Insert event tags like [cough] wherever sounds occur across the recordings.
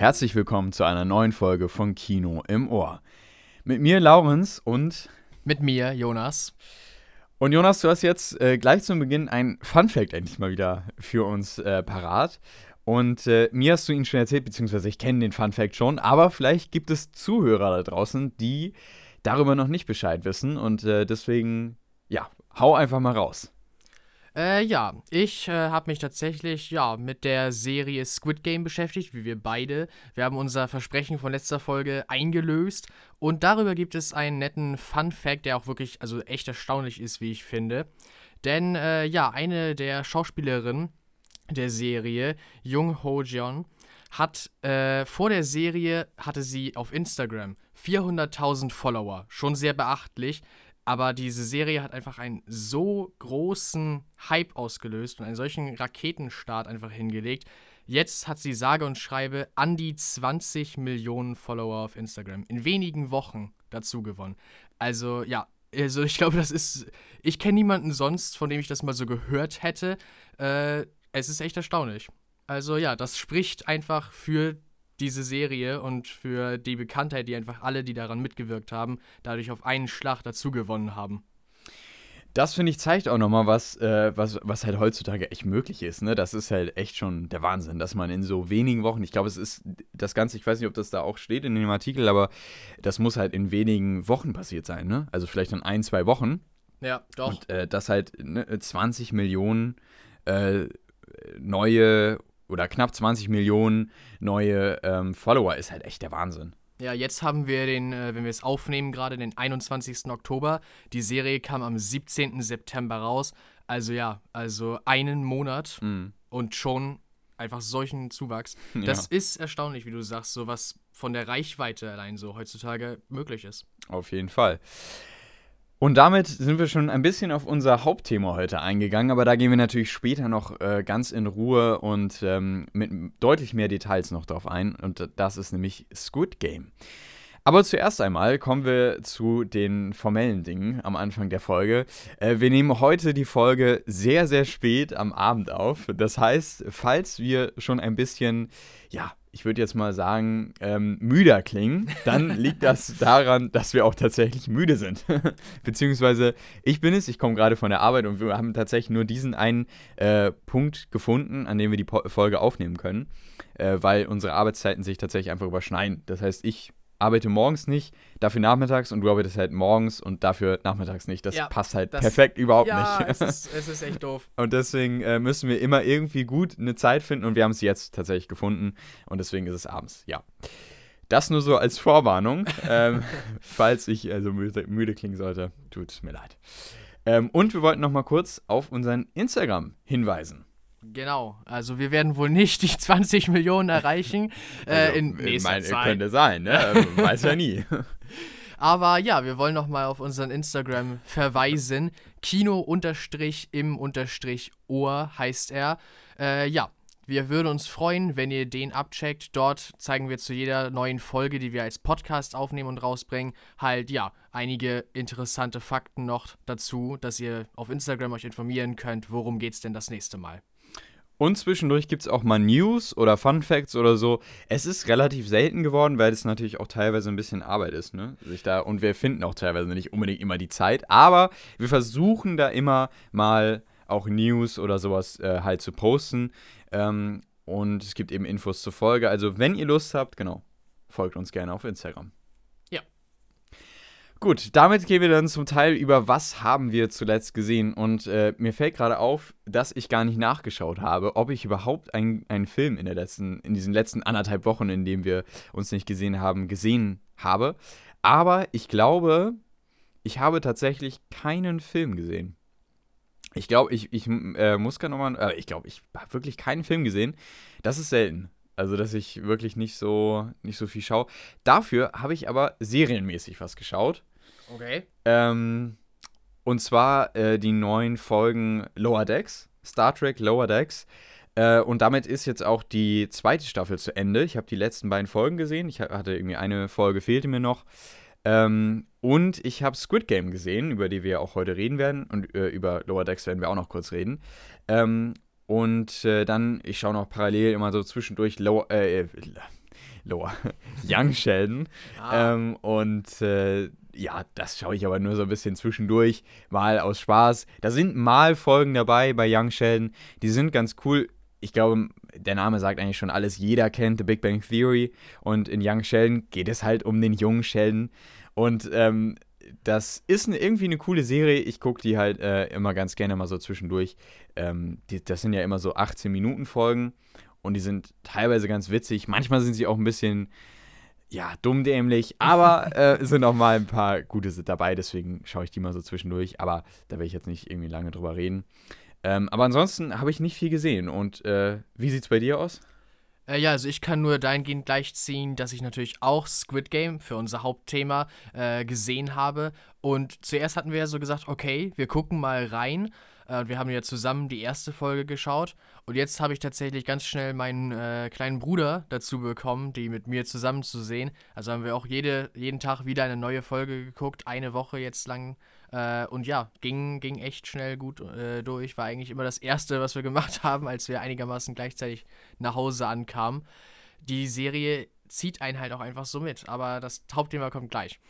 Herzlich willkommen zu einer neuen Folge von Kino im Ohr. Mit mir Laurens und mit mir Jonas. Und Jonas, du hast jetzt äh, gleich zum Beginn ein Fun Fact endlich mal wieder für uns äh, parat. Und äh, mir hast du ihn schon erzählt, beziehungsweise ich kenne den Fun Fact schon, aber vielleicht gibt es Zuhörer da draußen, die darüber noch nicht Bescheid wissen. Und äh, deswegen, ja, hau einfach mal raus. Äh, ja, ich äh, habe mich tatsächlich ja mit der Serie Squid Game beschäftigt, wie wir beide. Wir haben unser Versprechen von letzter Folge eingelöst und darüber gibt es einen netten Fun Fact, der auch wirklich also echt erstaunlich ist, wie ich finde. Denn äh, ja, eine der Schauspielerinnen der Serie, Jung Ho Jeon, hat äh, vor der Serie hatte sie auf Instagram 400.000 Follower, schon sehr beachtlich. Aber diese Serie hat einfach einen so großen Hype ausgelöst und einen solchen Raketenstart einfach hingelegt. Jetzt hat sie sage und schreibe an die 20 Millionen Follower auf Instagram. In wenigen Wochen dazu gewonnen. Also ja, also ich glaube, das ist. Ich kenne niemanden sonst, von dem ich das mal so gehört hätte. Äh, es ist echt erstaunlich. Also ja, das spricht einfach für diese Serie und für die Bekanntheit, die einfach alle, die daran mitgewirkt haben, dadurch auf einen Schlag dazu gewonnen haben. Das finde ich zeigt auch nochmal, was, äh, was, was halt heutzutage echt möglich ist. Ne? Das ist halt echt schon der Wahnsinn, dass man in so wenigen Wochen, ich glaube, es ist das Ganze, ich weiß nicht, ob das da auch steht in dem Artikel, aber das muss halt in wenigen Wochen passiert sein. Ne? Also vielleicht in ein, zwei Wochen. Ja, doch. Und äh, das halt ne, 20 Millionen äh, neue oder knapp 20 Millionen neue ähm, Follower ist halt echt der Wahnsinn. Ja, jetzt haben wir den, äh, wenn wir es aufnehmen, gerade den 21. Oktober. Die Serie kam am 17. September raus. Also ja, also einen Monat mhm. und schon einfach solchen Zuwachs. [laughs] Das ja. ist erstaunlich, wie du sagst, so was von der Reichweite allein so heutzutage möglich ist. Auf jeden Fall. Und damit sind wir schon ein bisschen auf unser Hauptthema heute eingegangen, aber da gehen wir natürlich später noch äh, ganz in Ruhe und ähm, mit deutlich mehr Details noch drauf ein. Und das ist nämlich Squid Game. Aber zuerst einmal kommen wir zu den formellen Dingen am Anfang der Folge. Äh, wir nehmen heute die Folge sehr, sehr spät am Abend auf. Das heißt, falls wir schon ein bisschen, ja, ich würde jetzt mal sagen, ähm, müder klingen, dann liegt das [laughs] daran, dass wir auch tatsächlich müde sind. [laughs] Beziehungsweise ich bin es, ich komme gerade von der Arbeit und wir haben tatsächlich nur diesen einen äh, Punkt gefunden, an dem wir die po Folge aufnehmen können, äh, weil unsere Arbeitszeiten sich tatsächlich einfach überschneiden. Das heißt, ich arbeite morgens nicht, dafür nachmittags und du arbeitest halt morgens und dafür nachmittags nicht. Das ja, passt halt das, perfekt überhaupt ja, nicht. Es ist, [laughs] es ist echt doof. Und deswegen äh, müssen wir immer irgendwie gut eine Zeit finden und wir haben es jetzt tatsächlich gefunden und deswegen ist es abends, ja. Das nur so als Vorwarnung, [laughs] ähm, falls ich also müde, müde klingen sollte. Tut mir leid. Ähm, und wir wollten noch mal kurz auf unseren Instagram hinweisen. Genau, also wir werden wohl nicht die [laughs] 20 Millionen erreichen. [laughs] Äh, also, in nächster mein, Zeit. Könnte sein, ne? Also, weiß ja nie. [laughs] Aber ja, wir wollen nochmal auf unseren Instagram verweisen. Kino im Ohr heißt er. Äh, ja, wir würden uns freuen, wenn ihr den abcheckt. Dort zeigen wir zu jeder neuen Folge, die wir als Podcast aufnehmen und rausbringen, halt ja, einige interessante Fakten noch dazu, dass ihr auf Instagram euch informieren könnt, worum geht's denn das nächste Mal. Und zwischendurch gibt es auch mal News oder Fun Facts oder so. Es ist relativ selten geworden, weil es natürlich auch teilweise ein bisschen Arbeit ist, ne? Sich da, und wir finden auch teilweise nicht unbedingt immer die Zeit. Aber wir versuchen da immer mal auch News oder sowas äh, halt zu posten. Ähm, und es gibt eben Infos zur Folge. Also, wenn ihr Lust habt, genau, folgt uns gerne auf Instagram. Gut, damit gehen wir dann zum Teil über, was haben wir zuletzt gesehen. Und äh, mir fällt gerade auf, dass ich gar nicht nachgeschaut habe, ob ich überhaupt einen Film in, der letzten, in diesen letzten anderthalb Wochen, in denen wir uns nicht gesehen haben, gesehen habe. Aber ich glaube, ich habe tatsächlich keinen Film gesehen. Ich glaube, ich, ich äh, muss gar nochmal, äh, ich glaube, ich habe wirklich keinen Film gesehen. Das ist selten. Also, dass ich wirklich nicht so, nicht so viel schaue. Dafür habe ich aber serienmäßig was geschaut. Okay. Ähm, und zwar äh, die neuen Folgen Lower Decks, Star Trek Lower Decks. Äh, und damit ist jetzt auch die zweite Staffel zu Ende. Ich habe die letzten beiden Folgen gesehen. Ich hatte irgendwie eine Folge fehlte mir noch. Ähm, und ich habe Squid Game gesehen, über die wir auch heute reden werden. Und äh, über Lower Decks werden wir auch noch kurz reden. Ähm, und äh, dann, ich schaue noch parallel immer so zwischendurch Lower, äh, Lower, [laughs] Young Sheldon. Ah. Ähm, und äh, ja, das schaue ich aber nur so ein bisschen zwischendurch, mal aus Spaß. Da sind mal Folgen dabei bei Young Sheldon, die sind ganz cool. Ich glaube, der Name sagt eigentlich schon alles. Jeder kennt The Big Bang Theory und in Young Sheldon geht es halt um den jungen Sheldon. Und ähm, das ist eine, irgendwie eine coole Serie. Ich gucke die halt äh, immer ganz gerne mal so zwischendurch. Ähm, die, das sind ja immer so 18 Minuten Folgen und die sind teilweise ganz witzig. Manchmal sind sie auch ein bisschen ja, dummdämlich, aber äh, sind auch mal ein paar gute dabei, deswegen schaue ich die mal so zwischendurch, aber da werde ich jetzt nicht irgendwie lange drüber reden. Ähm, aber ansonsten habe ich nicht viel gesehen und äh, wie sieht es bei dir aus? Äh, ja, also ich kann nur dahingehend gleichziehen, dass ich natürlich auch Squid Game für unser Hauptthema äh, gesehen habe. Und zuerst hatten wir ja so gesagt, okay, wir gucken mal rein. Äh, wir haben ja zusammen die erste Folge geschaut. Und jetzt habe ich tatsächlich ganz schnell meinen äh, kleinen Bruder dazu bekommen, die mit mir zusammen zu sehen. Also haben wir auch jede, jeden Tag wieder eine neue Folge geguckt, eine Woche jetzt lang. Äh, und ja, ging, ging echt schnell gut äh, durch. War eigentlich immer das Erste, was wir gemacht [laughs] haben, als wir einigermaßen gleichzeitig nach Hause ankamen. Die Serie zieht einen halt auch einfach so mit, aber das Hauptthema kommt gleich.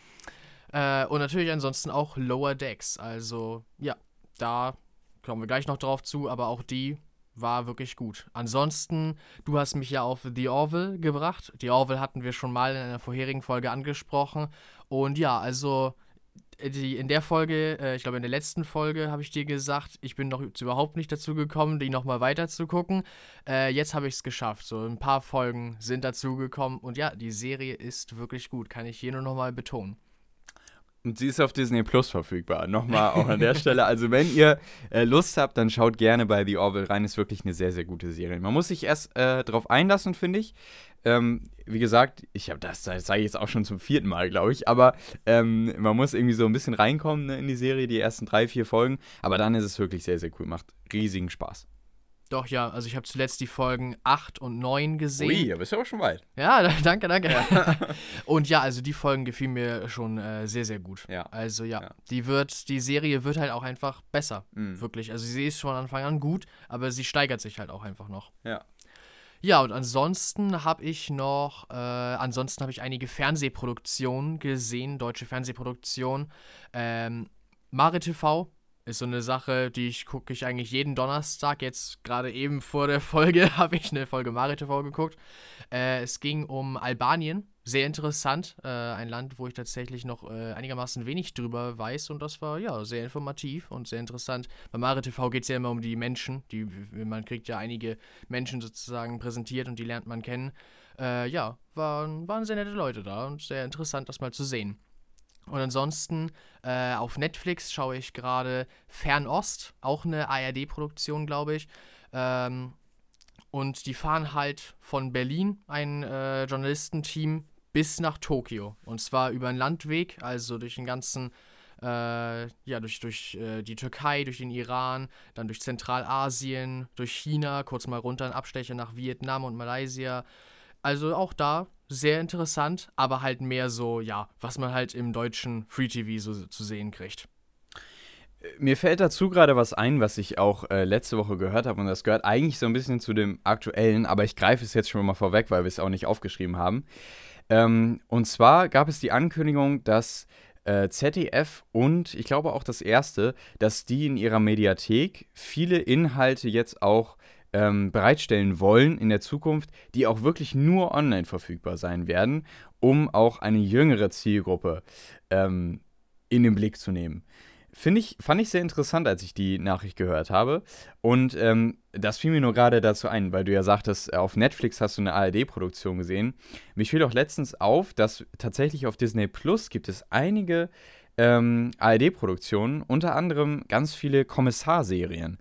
Äh, und natürlich ansonsten auch Lower Decks. Also ja, da kommen wir gleich noch drauf zu, aber auch die war wirklich gut. Ansonsten, du hast mich ja auf The Orville gebracht. The Orville hatten wir schon mal in einer vorherigen Folge angesprochen. Und ja, also äh, die, in der Folge, äh, ich glaube in der letzten Folge, habe ich dir gesagt, ich bin noch überhaupt nicht dazu gekommen, die nochmal weiter zu gucken. Äh, jetzt habe ich es geschafft. So ein paar Folgen sind dazu gekommen. Und ja, die Serie ist wirklich gut, kann ich hier nur nochmal betonen. Und sie ist auf Disney Plus verfügbar. Nochmal auch an der Stelle. Also, wenn ihr äh, Lust habt, dann schaut gerne bei The Orville rein. Ist wirklich eine sehr, sehr gute Serie. Man muss sich erst äh, drauf einlassen, finde ich. Ähm, wie gesagt, ich habe das, das sage ich jetzt auch schon zum vierten Mal, glaube ich. Aber ähm, man muss irgendwie so ein bisschen reinkommen ne, in die Serie, die ersten drei, vier Folgen. Aber dann ist es wirklich sehr, sehr cool. Macht riesigen Spaß. Doch, ja, also ich habe zuletzt die Folgen 8 und 9 gesehen. Ui, da bist du aber schon weit. Ja, [laughs] danke, danke. Ja. [laughs] und ja, also die Folgen gefielen mir schon äh, sehr, sehr gut. Ja. Also ja, Ja. die wird, die Serie wird halt auch einfach besser. Mhm. Wirklich. Also sie ist von Anfang an gut, aber sie steigert sich halt auch einfach noch. Ja. Ja, und ansonsten habe ich noch, äh, ansonsten habe ich einige Fernsehproduktionen gesehen, deutsche Fernsehproduktionen. Ähm, Mare TV ist so eine Sache, die ich gucke ich eigentlich jeden Donnerstag. Jetzt gerade eben vor der Folge [laughs] habe ich eine Folge Mare TV geguckt. Äh, es ging um Albanien. Sehr interessant. Äh, ein Land, wo ich tatsächlich noch äh, einigermaßen wenig drüber weiß. Und das war ja sehr informativ und sehr interessant. Bei Mare TV geht es ja immer um die Menschen. Die, man kriegt ja einige Menschen sozusagen präsentiert und die lernt man kennen. Äh, ja, waren, waren sehr nette Leute da und sehr interessant, das mal zu sehen. Und ansonsten äh, auf Netflix schaue ich gerade Fernost, auch eine ARD-Produktion, glaube ich. Ähm, und die fahren halt von Berlin, ein äh, Journalistenteam, bis nach Tokio. Und zwar über einen Landweg, also durch den ganzen, äh, ja, durch, durch äh, die Türkei, durch den Iran, dann durch Zentralasien, durch China, kurz mal runter ein Abstecher nach Vietnam und Malaysia. Also auch da sehr interessant, aber halt mehr so, ja, was man halt im deutschen Free TV so zu sehen kriegt. Mir fällt dazu gerade was ein, was ich auch äh, letzte Woche gehört habe und das gehört eigentlich so ein bisschen zu dem aktuellen, aber ich greife es jetzt schon mal vorweg, weil wir es auch nicht aufgeschrieben haben. Ähm, und zwar gab es die Ankündigung, dass äh, ZDF und ich glaube auch das erste, dass die in ihrer Mediathek viele Inhalte jetzt auch ähm, bereitstellen wollen in der Zukunft, die auch wirklich nur online verfügbar sein werden, um auch eine jüngere Zielgruppe ähm, in den Blick zu nehmen. Finde ich, fand ich sehr interessant, als ich die Nachricht gehört habe. Und ähm, das fiel mir nur gerade dazu ein, weil du ja sagtest, auf Netflix hast du eine ARD-Produktion gesehen. Mich fiel auch letztens auf, dass tatsächlich auf Disney Plus gibt es einige ähm, ARD-Produktionen, unter anderem ganz viele Kommissarserien.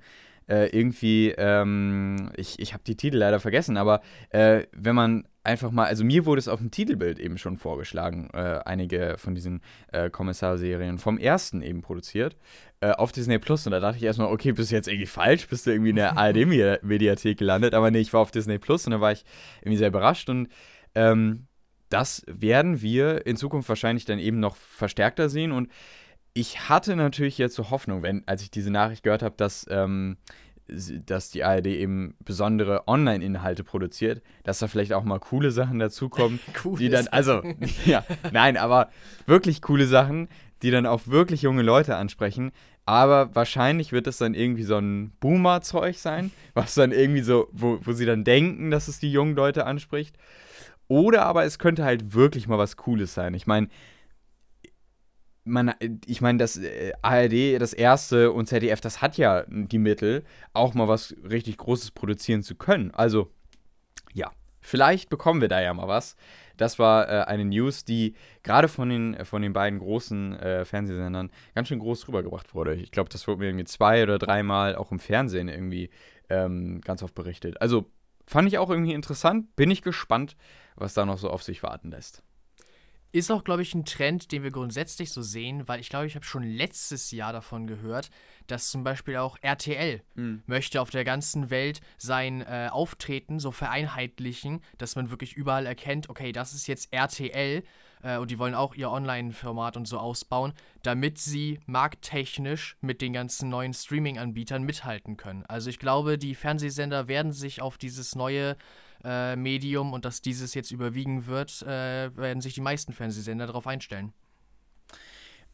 Äh, irgendwie, ähm, ich, ich habe die Titel leider vergessen, aber äh, wenn man einfach mal, also mir wurde es auf dem Titelbild eben schon vorgeschlagen, äh, einige von diesen äh, Kommissarserien vom ersten eben produziert, äh, auf Disney Plus. Und da dachte ich erstmal, okay, bist du jetzt irgendwie falsch? Bist du irgendwie in der ARD-Mediathek gelandet? Aber nee, ich war auf Disney Plus und da war ich irgendwie sehr überrascht. Und ähm, das werden wir in Zukunft wahrscheinlich dann eben noch verstärkter sehen. Und ich hatte natürlich jetzt so Hoffnung, wenn, als ich diese Nachricht gehört habe, dass ähm, dass die ARD eben besondere Online-Inhalte produziert, dass da vielleicht auch mal coole Sachen dazukommen, [laughs] die dann, also, [laughs] ja, nein, aber wirklich coole Sachen, die dann auch wirklich junge Leute ansprechen. Aber wahrscheinlich wird es dann irgendwie so ein Boomer-Zeug sein, [laughs] was dann irgendwie so, wo, wo sie dann denken, dass es die jungen Leute anspricht. Oder aber es könnte halt wirklich mal was Cooles sein. Ich meine, man, ich meine, das äh, ARD, das erste und ZDF, das hat ja die Mittel, auch mal was richtig Großes produzieren zu können. Also, ja, vielleicht bekommen wir da ja mal was. Das war äh, eine News, die gerade von den, von den beiden großen äh, Fernsehsendern ganz schön groß rübergebracht wurde. Ich glaube, das wurde mir irgendwie zwei oder dreimal auch im Fernsehen irgendwie ähm, ganz oft berichtet. Also fand ich auch irgendwie interessant. Bin ich gespannt, was da noch so auf sich warten lässt. Ist auch, glaube ich, ein Trend, den wir grundsätzlich so sehen, weil ich glaube, ich habe schon letztes Jahr davon gehört, dass zum Beispiel auch RTL mhm. möchte auf der ganzen Welt sein äh, Auftreten so vereinheitlichen, dass man wirklich überall erkennt, okay, das ist jetzt RTL äh, und die wollen auch ihr Online-Format und so ausbauen, damit sie markttechnisch mit den ganzen neuen Streaming-Anbietern mithalten können. Also ich glaube, die Fernsehsender werden sich auf dieses neue äh, Medium und dass dieses jetzt überwiegen wird, äh, werden sich die meisten Fernsehsender darauf einstellen.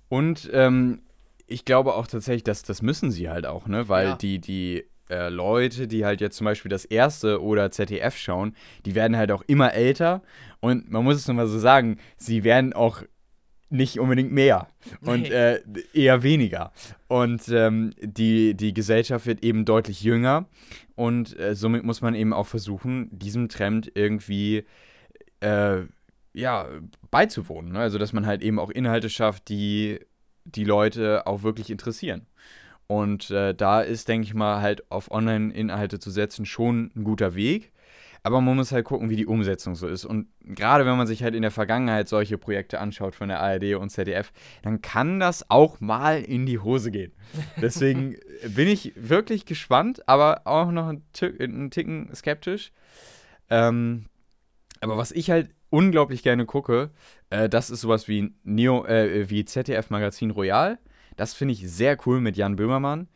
Und ähm, ich glaube auch tatsächlich, dass das müssen sie halt auch, ne? Weil ja. die, die äh, Leute, die halt jetzt zum Beispiel das erste oder ZDF schauen, die werden halt auch immer älter und man muss es nochmal so sagen, sie werden auch nicht unbedingt mehr und nee. äh, eher weniger. Und ähm, die, die Gesellschaft wird eben deutlich jünger und äh, somit muss man eben auch versuchen, diesem Trend irgendwie äh, ja, beizuwohnen. Ne? Also, dass man halt eben auch Inhalte schafft, die die Leute auch wirklich interessieren. Und äh, da ist, denke ich mal, halt auf Online-Inhalte zu setzen schon ein guter Weg. Aber man muss halt gucken, wie die Umsetzung so ist. Und gerade wenn man sich halt in der Vergangenheit solche Projekte anschaut von der ARD und ZDF, dann kann das auch mal in die Hose gehen. [laughs] Deswegen bin ich wirklich gespannt, aber auch noch einen, einen Ticken skeptisch. Ähm, aber was ich halt unglaublich gerne gucke, äh, das ist sowas wie Neo, äh, wie ZDF Magazin Royal. Das finde ich sehr cool mit Jan Böhmermann.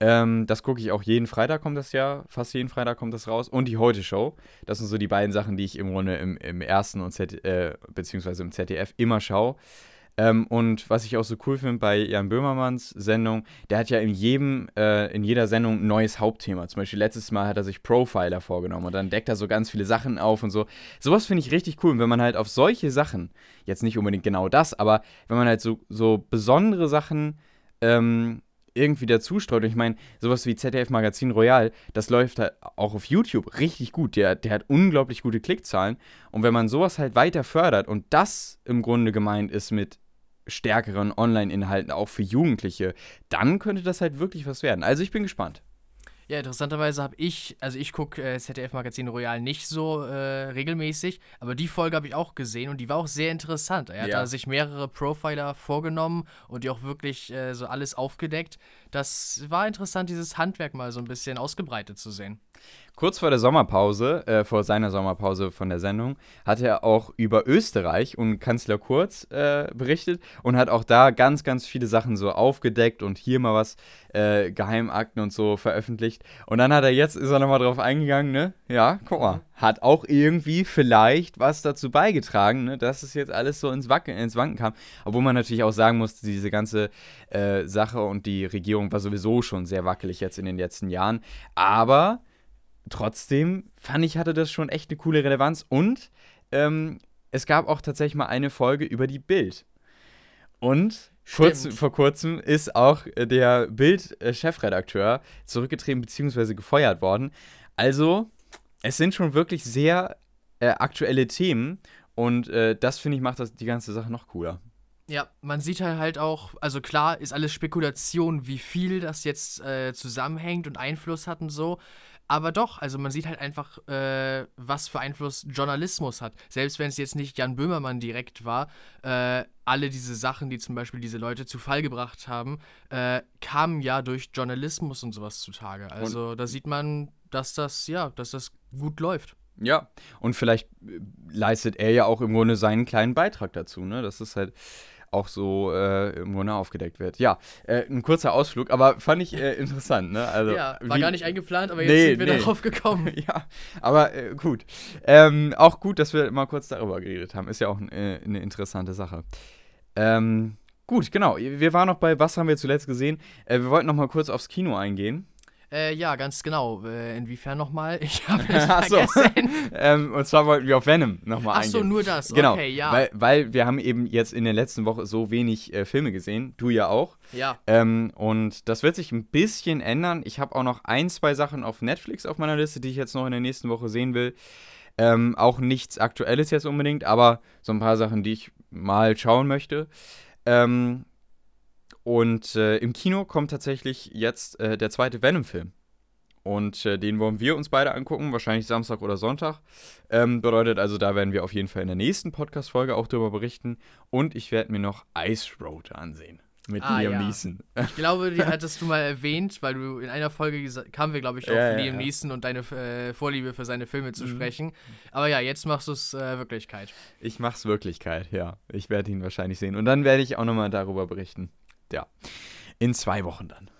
Ähm, das gucke ich auch jeden Freitag, kommt das ja. Fast jeden Freitag kommt das raus. Und die Heute-Show. Das sind so die beiden Sachen, die ich im Grunde im, im ersten und Z äh, beziehungsweise im ZDF immer schaue. Ähm, und was ich auch so cool finde bei Jan Böhmermanns Sendung, der hat ja in jedem, äh, in jeder Sendung ein neues Hauptthema. Zum Beispiel letztes Mal hat er sich Profiler vorgenommen und dann deckt er so ganz viele Sachen auf und so. Sowas finde ich richtig cool. Und wenn man halt auf solche Sachen, jetzt nicht unbedingt genau das, aber wenn man halt so, so besondere Sachen ähm, irgendwie dazu streut. Und ich meine, sowas wie ZDF Magazin Royal, das läuft halt auch auf YouTube richtig gut. Der, der hat unglaublich gute Klickzahlen. Und wenn man sowas halt weiter fördert und das im Grunde gemeint ist mit stärkeren Online-Inhalten auch für Jugendliche, dann könnte das halt wirklich was werden. Also ich bin gespannt. Ja, interessanterweise habe ich, also ich gucke äh, ZDF-Magazin Royal nicht so äh, regelmäßig, aber die Folge habe ich auch gesehen und die war auch sehr interessant. Er hat ja. da sich mehrere Profiler vorgenommen und die auch wirklich äh, so alles aufgedeckt. Das war interessant, dieses Handwerk mal so ein bisschen ausgebreitet zu sehen. Kurz vor der Sommerpause, äh, vor seiner Sommerpause von der Sendung, hat er auch über Österreich und Kanzler Kurz äh, berichtet und hat auch da ganz, ganz viele Sachen so aufgedeckt und hier mal was, äh, Geheimakten und so veröffentlicht. Und dann hat er jetzt, ist er nochmal drauf eingegangen, ne? Ja, guck mal, hat auch irgendwie vielleicht was dazu beigetragen, ne, dass es jetzt alles so ins, Wacken, ins Wanken kam. Obwohl man natürlich auch sagen muss, diese ganze äh, Sache und die Regierung war sowieso schon sehr wackelig jetzt in den letzten Jahren. Aber trotzdem fand ich, hatte das schon echt eine coole Relevanz. Und ähm, es gab auch tatsächlich mal eine Folge über die Bild. Und kurz, vor kurzem ist auch der Bild-Chefredakteur zurückgetreten bzw. gefeuert worden. Also, es sind schon wirklich sehr äh, aktuelle Themen. Und äh, das, finde ich, macht das die ganze Sache noch cooler. Ja, man sieht halt auch, also klar ist alles Spekulation, wie viel das jetzt äh, zusammenhängt und Einfluss hat und so. Aber doch, also man sieht halt einfach, äh, was für Einfluss Journalismus hat. Selbst wenn es jetzt nicht Jan Böhmermann direkt war, äh, alle diese Sachen, die zum Beispiel diese Leute zu Fall gebracht haben, äh, kamen ja durch Journalismus und sowas zutage. Also und da sieht man, dass das, ja, dass das gut läuft. Ja, und vielleicht äh, leistet er ja auch im Grunde seinen kleinen Beitrag dazu, ne? Das ist halt auch so äh, im Grunde aufgedeckt wird. Ja, äh, ein kurzer Ausflug, aber fand ich äh, interessant, ne? Also, ja, war wie, gar nicht eingeplant, aber jetzt Nee, sind wir nee. darauf gekommen. [laughs] ja, aber äh, gut. Ähm, auch gut, dass wir mal kurz darüber geredet haben. Ist ja auch äh, eine interessante Sache. Ähm, gut, genau. Wir waren noch bei Was haben wir zuletzt gesehen? Äh, wir wollten noch mal kurz aufs Kino eingehen. Äh, ja, ganz genau. Äh, inwiefern nochmal? [laughs] Ich habe es Ach so. vergessen. [laughs] ähm, und zwar wollten wir auf Venom nochmal Ach eingehen. so, nur das. Genau, Okay, ja. weil, weil wir haben eben jetzt in der letzten Woche so wenig äh, Filme gesehen, du ja auch. ja. Ähm, und das wird sich ein bisschen ändern. Ich habe auch noch ein, zwei Sachen auf Netflix auf meiner Liste, die ich jetzt noch in der nächsten Woche sehen will. Ähm, auch nichts Aktuelles jetzt unbedingt, aber so ein paar Sachen, die ich mal schauen möchte. Ähm, und äh, im Kino kommt tatsächlich jetzt äh, der zweite Venom-Film. Und äh, den wollen wir uns beide angucken, wahrscheinlich Samstag oder Sonntag. Ähm, bedeutet also, da werden wir auf jeden Fall in der nächsten Podcast-Folge auch darüber berichten. Und ich werde mir noch Ice Road ansehen. Mit Ah, Liam ja. Neeson. [laughs] Ich glaube, die hattest du mal erwähnt, weil du in einer Folge kamen wir, glaube ich, auf ja, Liam ja. Neeson und deine äh, Vorliebe für seine Filme zu Mhm. sprechen. Aber ja, jetzt machst du es äh, Wirklichkeit. Ich mach's Wirklichkeit, ja. Ich werde ihn wahrscheinlich sehen. Und dann werde ich auch nochmal darüber berichten. Ja. In zwei Wochen dann.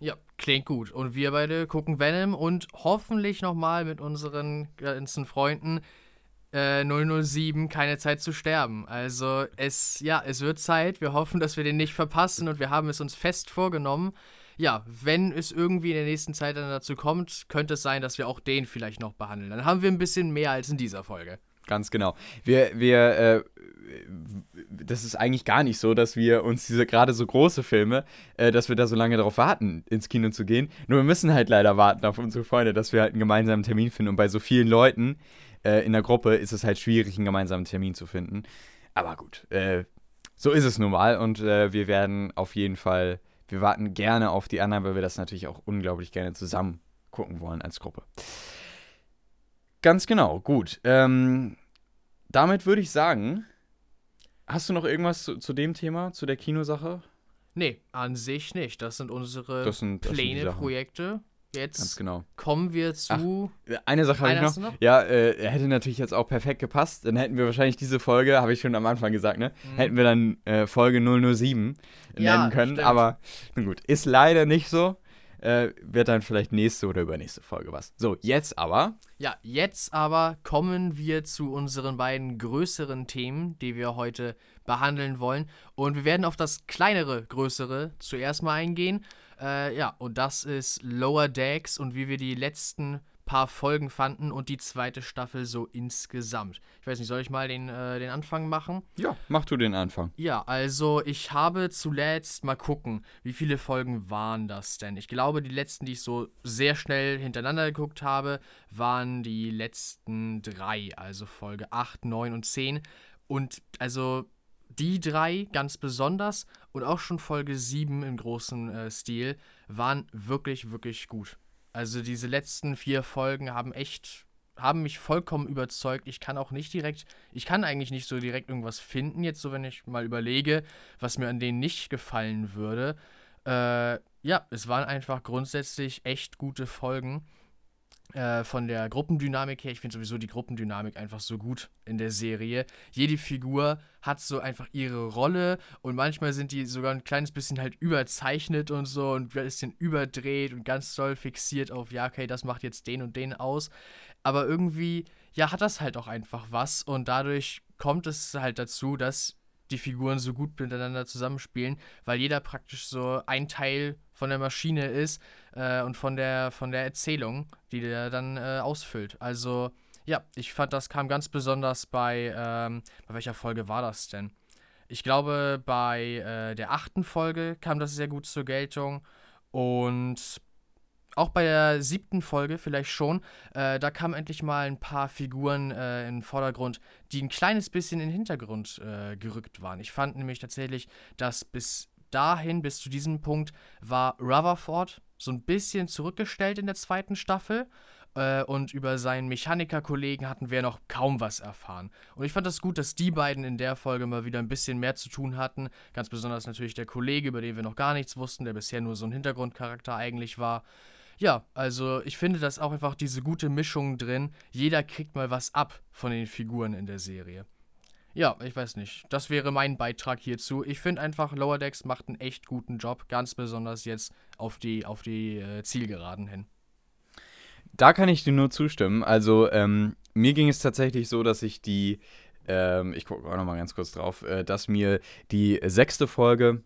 Ja, klingt gut. Und wir beide gucken Venom und hoffentlich nochmal mit unseren ganzen Freunden äh, 007 keine Zeit zu sterben. Also es, ja, es wird Zeit. Wir hoffen, dass wir den nicht verpassen und wir haben es uns fest vorgenommen. Ja, wenn es irgendwie in der nächsten Zeit dann dazu kommt, könnte es sein, dass wir auch den vielleicht noch behandeln. Dann haben wir ein bisschen mehr als in dieser Folge. Ganz genau. Wir, wir, äh, das ist eigentlich gar nicht so, dass wir uns diese gerade so große Filme, äh, dass wir da so lange darauf warten, ins Kino zu gehen. Nur wir müssen halt leider warten auf unsere Freunde, dass wir halt einen gemeinsamen Termin finden. Und bei so vielen Leuten äh, in der Gruppe ist es halt schwierig, einen gemeinsamen Termin zu finden. Aber gut, äh, so ist es nun mal. Und äh, wir werden auf jeden Fall, wir warten gerne auf die anderen, weil wir das natürlich auch unglaublich gerne zusammen gucken wollen als Gruppe. Ganz genau, gut. Ähm, damit würde ich sagen, hast du noch irgendwas zu, zu dem Thema, zu der Kinosache? Nee, an sich nicht. Das sind unsere Das sind, das sind Pläne, Sachen. Projekte. Ganz Jetzt genau. kommen wir zu. Eine Sache habe ich noch. noch? Ja, äh, hätte natürlich jetzt auch perfekt gepasst. Dann hätten wir wahrscheinlich diese Folge, habe ich schon am Anfang gesagt, ne? Mhm. Hätten wir dann äh, Folge 007 Ja, nennen können. stimmt. Aber nun gut, ist leider nicht so. Äh, wird dann vielleicht nächste oder übernächste Folge was. So, jetzt aber. Ja, jetzt aber kommen wir zu unseren beiden größeren Themen, die wir heute behandeln wollen. Und wir werden auf das kleinere, größere zuerst mal eingehen. Äh, ja, und das ist Lower Decks und wie wir die letzten paar Folgen fanden und die zweite Staffel so insgesamt. Ich weiß nicht, soll ich mal den, äh, den Anfang machen? Ja, mach du den Anfang. Ja, also ich habe zuletzt mal gucken, wie viele Folgen waren das denn? Ich glaube, die letzten, die ich so sehr schnell hintereinander geguckt habe, waren die letzten drei, also Folge 8, 9 und 10. Und also die drei ganz besonders und auch schon Folge 7 im großen äh, Stil waren wirklich, wirklich gut. Also diese letzten vier Folgen haben echt, haben mich vollkommen überzeugt. Ich kann auch nicht direkt, ich kann eigentlich nicht so direkt irgendwas finden, jetzt so, wenn ich mal überlege, was mir an denen nicht gefallen würde. Äh, ja, es waren einfach grundsätzlich echt gute Folgen. Äh, von der Gruppendynamik her, ich finde sowieso die Gruppendynamik einfach so gut in der Serie. Jede Figur hat so einfach ihre Rolle und manchmal sind die sogar ein kleines bisschen halt überzeichnet und so und ein bisschen überdreht und ganz doll fixiert auf, ja, okay, das macht jetzt den und den aus. Aber irgendwie, ja, hat das halt auch einfach was und dadurch kommt es halt dazu, dass die Figuren so gut miteinander zusammenspielen, weil jeder praktisch so ein Teil von der Maschine ist äh, und von der, von der Erzählung, die der dann äh, ausfüllt. Also, ja, ich fand, das kam ganz besonders bei, ähm, bei welcher Folge war das denn? Ich glaube, bei äh, der achten Folge kam das sehr gut zur Geltung und auch bei der siebten Folge vielleicht schon, äh, da kamen endlich mal ein paar Figuren äh, in den Vordergrund, die ein kleines bisschen in den Hintergrund äh, gerückt waren. Ich fand nämlich tatsächlich, dass bis dahin, bis zu diesem Punkt, war Rutherford so ein bisschen zurückgestellt in der zweiten Staffel. Äh, und über seinen Mechanikerkollegen hatten wir noch kaum was erfahren. Und ich fand das gut, dass die beiden in der Folge mal wieder ein bisschen mehr zu tun hatten. Ganz besonders natürlich der Kollege, über den wir noch gar nichts wussten, der bisher nur so ein Hintergrundcharakter eigentlich war. Ja, also ich finde, dass auch einfach diese gute Mischung drin. Jeder kriegt mal was ab von den Figuren in der Serie. Ja, ich weiß nicht. Das wäre mein Beitrag hierzu. Ich finde einfach, Lower Decks macht einen echt guten Job, ganz besonders jetzt auf die, auf die äh, Zielgeraden hin. Da kann ich dir nur zustimmen. Also, ähm, mir ging es tatsächlich so, dass ich die, ähm, ich gucke auch noch mal ganz kurz drauf, äh, dass mir die sechste Folge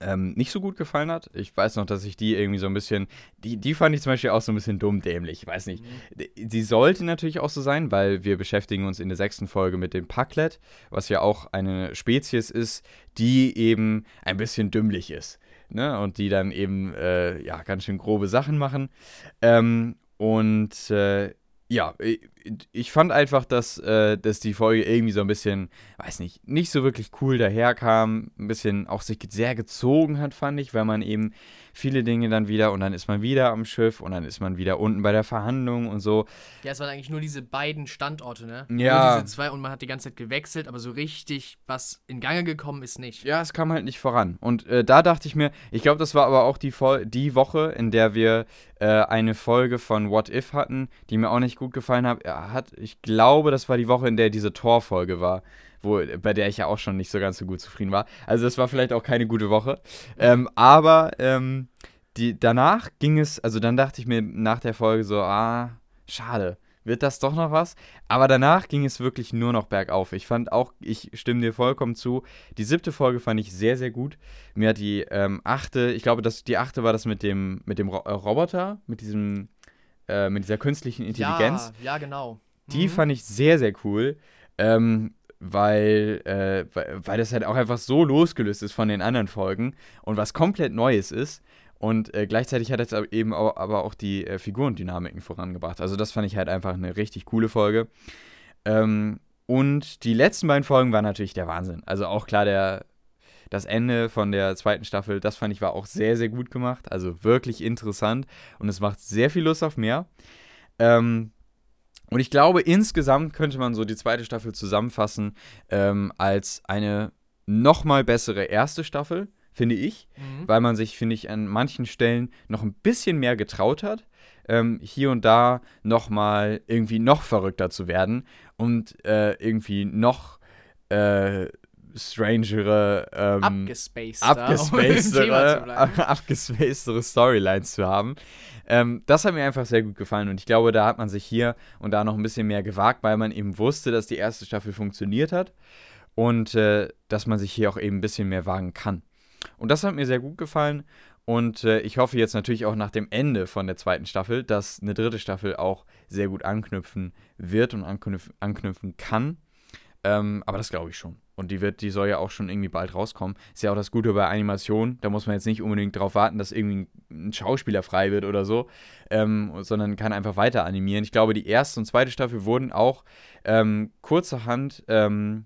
ähm, nicht so gut gefallen hat. Ich weiß noch, dass ich die irgendwie so ein bisschen, die, die fand ich zum Beispiel auch so ein bisschen dumm dämlich. Ich weiß nicht. Mhm. Sie sollte natürlich auch so sein, weil wir beschäftigen uns in der sechsten Folge mit dem Packlet, was ja auch eine Spezies ist, die eben ein bisschen dümmlich ist. Ne? Und die dann eben, äh, ja, ganz schön grobe Sachen machen. Ähm, und äh, ja, ich fand einfach, dass, äh, dass die Folge irgendwie so ein bisschen, weiß nicht, nicht so wirklich cool daherkam, ein bisschen auch sich sehr gezogen hat, fand ich, weil man eben viele Dinge dann wieder und dann ist man wieder am Schiff und dann ist man wieder unten bei der Verhandlung und so. Ja, es waren eigentlich nur diese beiden Standorte, ne? Ja. Nur diese zwei und man hat die ganze Zeit gewechselt, aber so richtig was in Gange gekommen ist nicht. Ja, es kam halt nicht voran. Und äh, da dachte ich mir, ich glaube, das war aber auch die, die Woche, in der wir äh, eine Folge von What If hatten, die mir auch nicht gut gefallen hat. Hat. Ich glaube, das war die Woche, in der diese Tor-Folge war wo, bei der ich ja auch schon nicht so ganz so gut zufrieden war. Also das war vielleicht auch keine gute Woche. Ähm, aber ähm, die, danach ging es, also dann dachte ich mir nach der Folge so, ah, schade, wird das doch noch was? Aber danach ging es wirklich nur noch bergauf. Ich fand auch, ich stimme dir vollkommen zu, die siebte Folge fand ich sehr, sehr gut. Mir hat die ähm, achte, ich glaube, dass die achte war das mit dem, mit dem Ro Roboter, mit diesem, äh, mit dieser künstlichen Intelligenz. Ja, ja genau. Die mhm. fand ich sehr, sehr cool. Ähm, weil, äh, weil, das halt auch einfach so losgelöst ist von den anderen Folgen und was komplett Neues ist. Und äh, gleichzeitig hat es eben auch, aber auch die äh, Figurendynamiken vorangebracht. Also das fand ich halt einfach eine richtig coole Folge. Ähm, und die letzten beiden Folgen waren natürlich der Wahnsinn. Also auch klar, der, das Ende von der zweiten Staffel, das fand ich war auch sehr, sehr gut gemacht. Also wirklich interessant. Und es macht sehr viel Lust auf mehr. Ähm, und ich glaube, insgesamt könnte man so die zweite Staffel zusammenfassen ähm, als eine nochmal bessere erste Staffel, finde ich, mhm. weil man sich, finde ich, an manchen Stellen noch ein bisschen mehr getraut hat, ähm, hier und da nochmal irgendwie noch verrückter zu werden und äh, irgendwie noch äh, strangere, ähm, [laughs] abgespacedere, um [laughs] abgespacedere Storylines zu haben. Ähm, das hat mir einfach sehr gut gefallen und ich glaube, da hat man sich hier und da noch ein bisschen mehr gewagt, weil man eben wusste, dass die erste Staffel funktioniert hat und äh, dass man sich hier auch eben ein bisschen mehr wagen kann. Und das hat mir sehr gut gefallen und äh, ich hoffe jetzt natürlich auch nach dem Ende von der zweiten Staffel, dass eine dritte Staffel auch sehr gut anknüpfen wird und anknüpfen, anknüpfen kann. Ähm, aber das glaube ich schon. Und die wird, die soll ja auch schon irgendwie bald rauskommen. Ist ja auch das Gute bei Animation. Da muss man jetzt nicht unbedingt darauf warten, dass irgendwie ein Schauspieler frei wird oder so, ähm, sondern kann einfach weiter animieren. Ich glaube, die erste und zweite Staffel wurden auch ähm, kurzerhand ähm,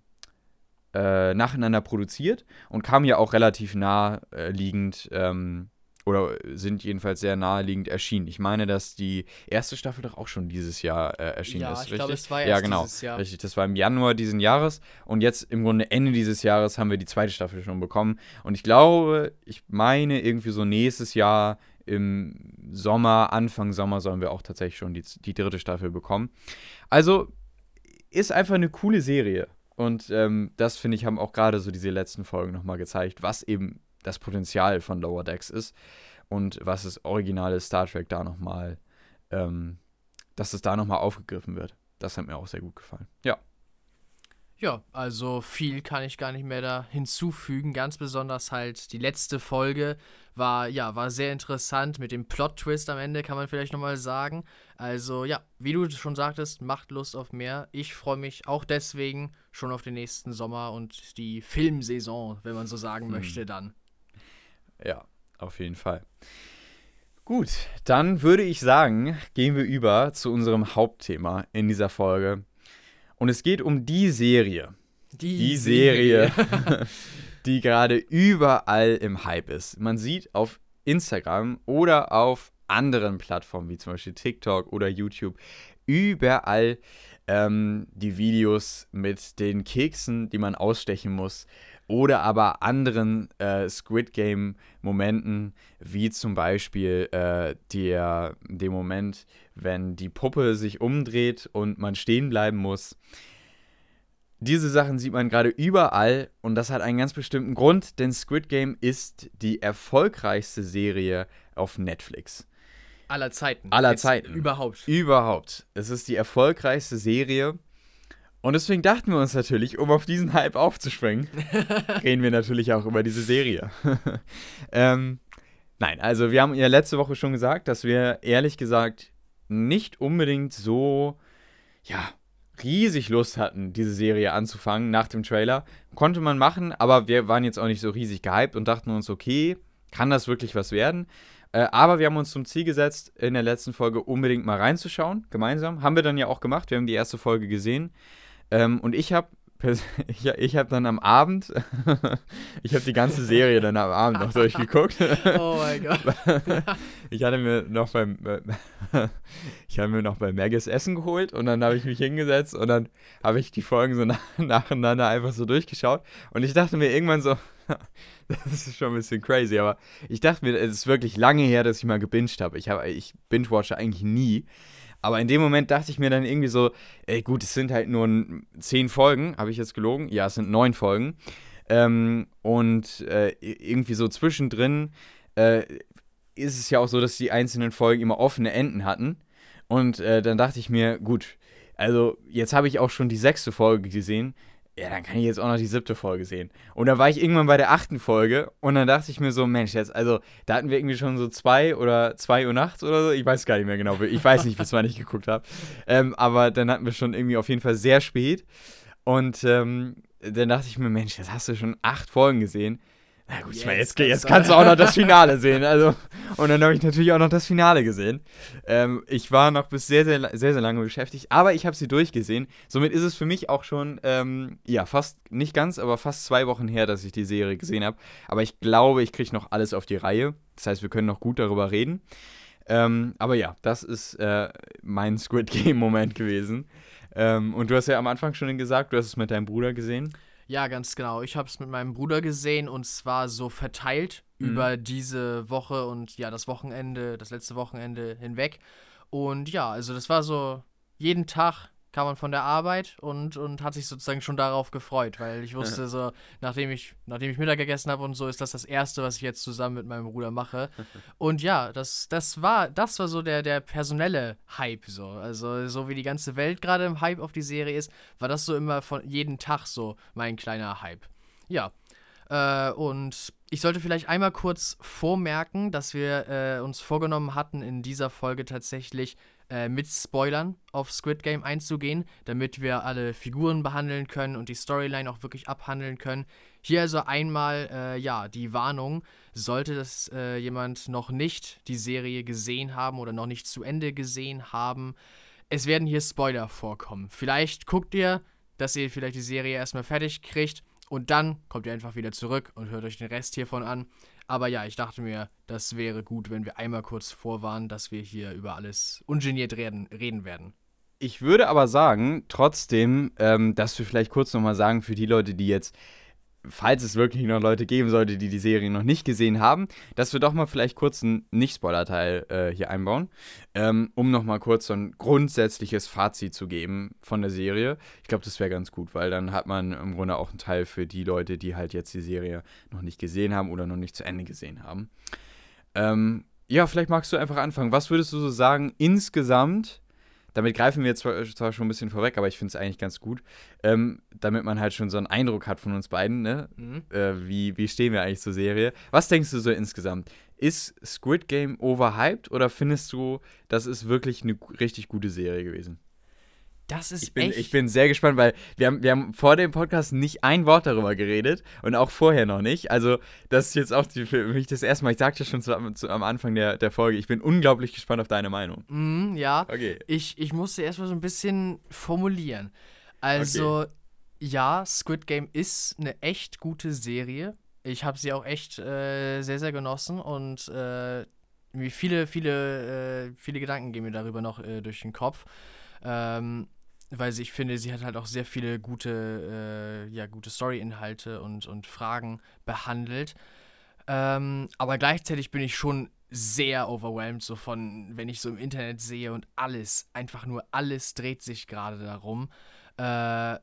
äh, nacheinander produziert und kamen ja auch relativ naheliegend ähm, oder sind jedenfalls sehr naheliegend erschienen. Ich meine, dass die erste Staffel doch auch schon dieses Jahr äh, erschienen ja, ist. Ich richtig? glaube, es war erst ja, genau, dieses Jahr. Richtig, das war im Januar diesen Jahres und jetzt im Grunde Ende dieses Jahres haben wir die zweite Staffel schon bekommen. Und ich glaube, ich meine, irgendwie so nächstes Jahr im Sommer, Anfang Sommer sollen wir auch tatsächlich schon die, die dritte Staffel bekommen. Also ist einfach eine coole Serie. Und ähm, das, finde ich, haben auch gerade so diese letzten Folgen nochmal gezeigt, was eben das Potenzial von Lower Decks ist und was das originale Star Trek da nochmal, ähm, dass es da nochmal aufgegriffen wird. Das hat mir auch sehr gut gefallen. Ja. Ja, also viel kann ich gar nicht mehr da hinzufügen. Ganz besonders halt die letzte Folge war, ja, war sehr interessant mit dem Plot-Twist am Ende, kann man vielleicht nochmal sagen. Also ja, wie du schon sagtest, macht Lust auf mehr. Ich freue mich auch deswegen schon auf den nächsten Sommer und die Filmsaison, wenn man so sagen hm. möchte, dann. Ja, auf jeden Fall. Gut, dann würde ich sagen, gehen wir über zu unserem Hauptthema in dieser Folge. Und es geht um die Serie. Die, die Serie, Serie [laughs] [laughs] die gerade überall im Hype ist. Man sieht auf Instagram oder auf anderen Plattformen wie zum Beispiel TikTok oder YouTube überall ähm, die Videos mit den Keksen, die man ausstechen muss, oder aber anderen äh, Squid Game Momenten, wie zum Beispiel äh, der, der Moment, wenn die Puppe sich umdreht und man stehen bleiben muss. diese Sachen sieht man gerade überall und das hat einen ganz bestimmten Grund, denn Squid Game ist die erfolgreichste Serie auf Netflix. Aller Zeiten. Aller Jetzt Zeiten. Überhaupt. Überhaupt. Es ist die erfolgreichste Serie. Und deswegen dachten wir uns natürlich, um auf diesen Hype aufzuspringen, [laughs] reden wir natürlich auch über diese Serie. [laughs] ähm, nein, also wir haben ja letzte Woche schon gesagt, dass wir ehrlich gesagt nicht unbedingt so, ja, riesig Lust hatten, diese Serie anzufangen nach dem Trailer. Konnte man machen, aber wir waren jetzt auch nicht so riesig gehypt und dachten uns, okay, kann das wirklich was werden? Äh, aber wir haben uns zum Ziel gesetzt, in der letzten Folge unbedingt mal reinzuschauen, gemeinsam. Haben wir dann ja auch gemacht, wir haben die erste Folge gesehen. Ähm, und ich habe [laughs] ich, ich habe dann am Abend, [laughs] ich habe die ganze Serie dann am Abend noch durchgeguckt. [laughs] Oh mein Gott. Ich hatte mir noch beim, ich habe mir noch bei Maggis Essen geholt und dann habe ich mich hingesetzt und dann habe ich die Folgen so nach, nacheinander einfach so durchgeschaut und ich dachte mir irgendwann so, das ist schon ein bisschen crazy, aber ich dachte mir, es ist wirklich lange her, dass ich mal gebinged habe. Ich, hab, ich binge-watche eigentlich nie. Aber in dem Moment dachte ich mir dann irgendwie so, ey, gut, es sind halt nur zehn Folgen, habe ich jetzt gelogen? Ja, es sind neun Folgen. Ähm, und äh, irgendwie so zwischendrin äh, ist es ja auch so, dass die einzelnen Folgen immer offene Enden hatten. Und äh, dann dachte ich mir, gut, also jetzt habe ich auch schon die sechste Folge gesehen ja, dann kann ich jetzt auch noch die siebte Folge sehen. Und da war ich irgendwann bei der achten Folge und dann dachte ich mir so, Mensch, jetzt, also da hatten wir irgendwie schon so zwei oder zwei Uhr nachts oder so. Ich weiß gar nicht mehr genau. Ich weiß nicht, bis wann ich geguckt habe. Ähm, aber dann hatten wir schon irgendwie auf jeden Fall sehr spät. Und ähm, dann dachte ich mir, Mensch, jetzt hast du schon acht Folgen gesehen. Na gut, yes, ich meine, jetzt, jetzt kannst du auch noch das [laughs] Finale sehen. Also, und dann habe ich natürlich auch noch das Finale gesehen. Ähm, ich war noch bis sehr, sehr, sehr, sehr lange beschäftigt, aber ich habe sie durchgesehen. Somit ist es für mich auch schon, ähm, ja, fast, nicht ganz, aber fast zwei Wochen her, dass ich die Serie gesehen habe. Aber ich glaube, ich kriege noch alles auf die Reihe. Das heißt, wir können noch gut darüber reden. Ähm, aber ja, das ist äh, mein Squid Game-Moment gewesen. Ähm, und du hast ja am Anfang schon gesagt, du hast es mit deinem Bruder gesehen. Ja, ganz genau. Ich habe es mit meinem Bruder gesehen und zwar so verteilt mhm. über diese Woche und ja, das Wochenende, das letzte Wochenende hinweg. Und ja, also das war so jeden Tag kam man von der Arbeit und, und hat sich sozusagen schon darauf gefreut, weil ich wusste so, nachdem ich, nachdem ich Mittag gegessen habe und so, ist das das Erste, was ich jetzt zusammen mit meinem Bruder mache. [laughs] Und ja, das, das war, das war so der, der personelle Hype so. Also so wie die ganze Welt gerade im Hype auf die Serie ist, war das so immer von jeden Tag so mein kleiner Hype. Ja. Äh, und ich sollte vielleicht einmal kurz vormerken, dass wir äh, uns vorgenommen hatten, in dieser Folge tatsächlich äh, mit Spoilern auf Squid Game einzugehen, damit wir alle Figuren behandeln können und die Storyline auch wirklich abhandeln können. Hier also einmal, äh, ja, die Warnung, sollte das äh, jemand noch nicht die Serie gesehen haben oder noch nicht zu Ende gesehen haben, es werden hier Spoiler vorkommen. Vielleicht guckt ihr, dass ihr vielleicht die Serie erstmal fertig kriegt und dann kommt ihr einfach wieder zurück und hört euch den Rest hiervon an. Aber ja, ich dachte mir, das wäre gut, wenn wir einmal kurz vorwarnen, dass wir hier über alles ungeniert reden, reden werden. Ich würde aber sagen, trotzdem, ähm, dass wir vielleicht kurz nochmal sagen, für die Leute, die jetzt falls es wirklich noch Leute geben sollte, die die Serie noch nicht gesehen haben, dass wir doch mal vielleicht kurz einen Nicht-Spoiler-Teil äh, hier einbauen, ähm, um nochmal kurz so ein grundsätzliches Fazit zu geben von der Serie. Ich glaube, das wäre ganz gut, weil dann hat man im Grunde auch einen Teil für die Leute, die halt jetzt die Serie noch nicht gesehen haben oder noch nicht zu Ende gesehen haben. Ähm, ja, vielleicht magst du einfach anfangen. Was würdest du so sagen insgesamt? Damit greifen wir jetzt zwar, zwar, schon ein bisschen vorweg, aber ich finde es eigentlich ganz gut, ähm, damit man halt schon so einen Eindruck hat von uns beiden, ne? Mhm. Äh, wie, wie stehen wir eigentlich zur Serie? Was denkst du so insgesamt? Ist Squid Game overhyped oder findest du, das ist wirklich eine richtig gute Serie gewesen? Das ist ich bin, echt. Ich bin sehr gespannt, weil wir haben, wir haben vor dem Podcast nicht ein Wort darüber geredet und auch vorher noch nicht. Also, das ist jetzt auch die, für mich das erste Mal. Ich sagte schon zu, zu, am Anfang der, der Folge, ich bin unglaublich gespannt auf deine Meinung. Mm, ja. Okay. Ich, ich musste erstmal so ein bisschen formulieren. Also, okay. ja, Squid Game ist eine echt gute Serie. Ich habe sie auch echt äh, sehr, sehr genossen und äh, viele, viele, äh, viele Gedanken gehen mir darüber noch äh, durch den Kopf. Ähm, weil ich finde, sie hat halt auch sehr viele gute, äh, ja, gute Story-Inhalte und, und Fragen behandelt. Ähm, aber gleichzeitig bin ich schon sehr overwhelmed, so von, wenn ich so im Internet sehe und alles, einfach nur alles dreht sich gerade darum. Äh,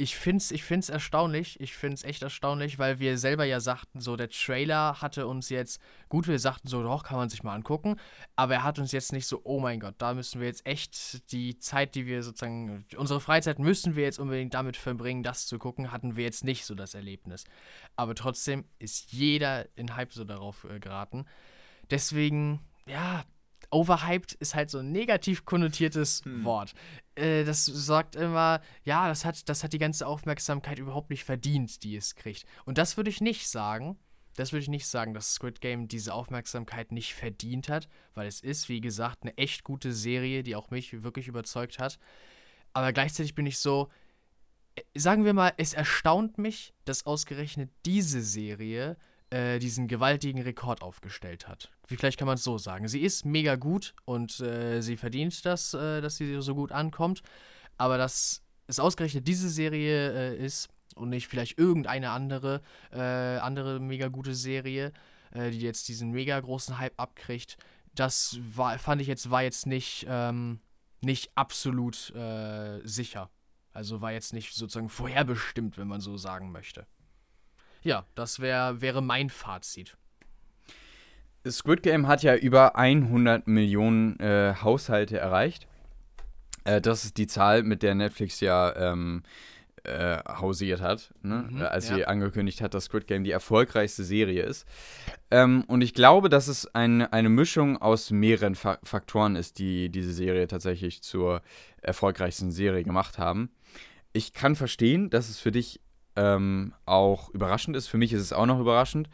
ich finde es ich find's erstaunlich. Ich finde es echt erstaunlich, weil wir selber ja sagten, so der Trailer hatte uns jetzt, gut, wir sagten so, doch, kann man sich mal angucken, aber er hat uns jetzt nicht so, oh mein Gott, da müssen wir jetzt echt die Zeit, die wir sozusagen, unsere Freizeit müssen wir jetzt unbedingt damit verbringen, das zu gucken, hatten wir jetzt nicht so das Erlebnis. Aber trotzdem ist jeder in Hype so darauf äh, geraten. Deswegen, ja, overhyped ist halt so ein negativ konnotiertes hm. Wort. Äh, das sagt immer, ja, das hat, das hat die ganze Aufmerksamkeit überhaupt nicht verdient, die es kriegt. Und das würde ich nicht sagen. Das würde ich nicht sagen, dass Squid Game diese Aufmerksamkeit nicht verdient hat, weil es ist, wie gesagt, eine echt gute Serie, die auch mich wirklich überzeugt hat. Aber gleichzeitig bin ich so, äh, sagen wir mal, es erstaunt mich, dass ausgerechnet diese Serie äh, diesen gewaltigen Rekord aufgestellt hat. Vielleicht kann man es so sagen. Sie ist mega gut und äh, sie verdient das, äh, dass sie so gut ankommt. Aber dass es ausgerechnet diese Serie äh, ist und nicht vielleicht irgendeine andere, äh, andere mega gute Serie, die jetzt diesen mega großen Hype abkriegt, das war, fand ich jetzt, war jetzt nicht, ähm, nicht absolut sicher. Also war jetzt nicht sozusagen vorherbestimmt, wenn man so sagen möchte. Ja, das wär, wäre mein Fazit. Squid Game hat ja über 100 Millionen äh, Haushalte erreicht. Äh, das ist die Zahl, mit der Netflix ja ähm, äh, hausiert hat, ne? mhm, als ja. sie angekündigt hat, dass Squid Game die erfolgreichste Serie ist. Ähm, und ich glaube, dass es ein, eine Mischung aus mehreren Fa Faktoren ist, die diese Serie tatsächlich zur erfolgreichsten Serie gemacht haben. Ich kann verstehen, dass es für dich ähm, auch überraschend ist. Für mich ist es auch noch überraschend.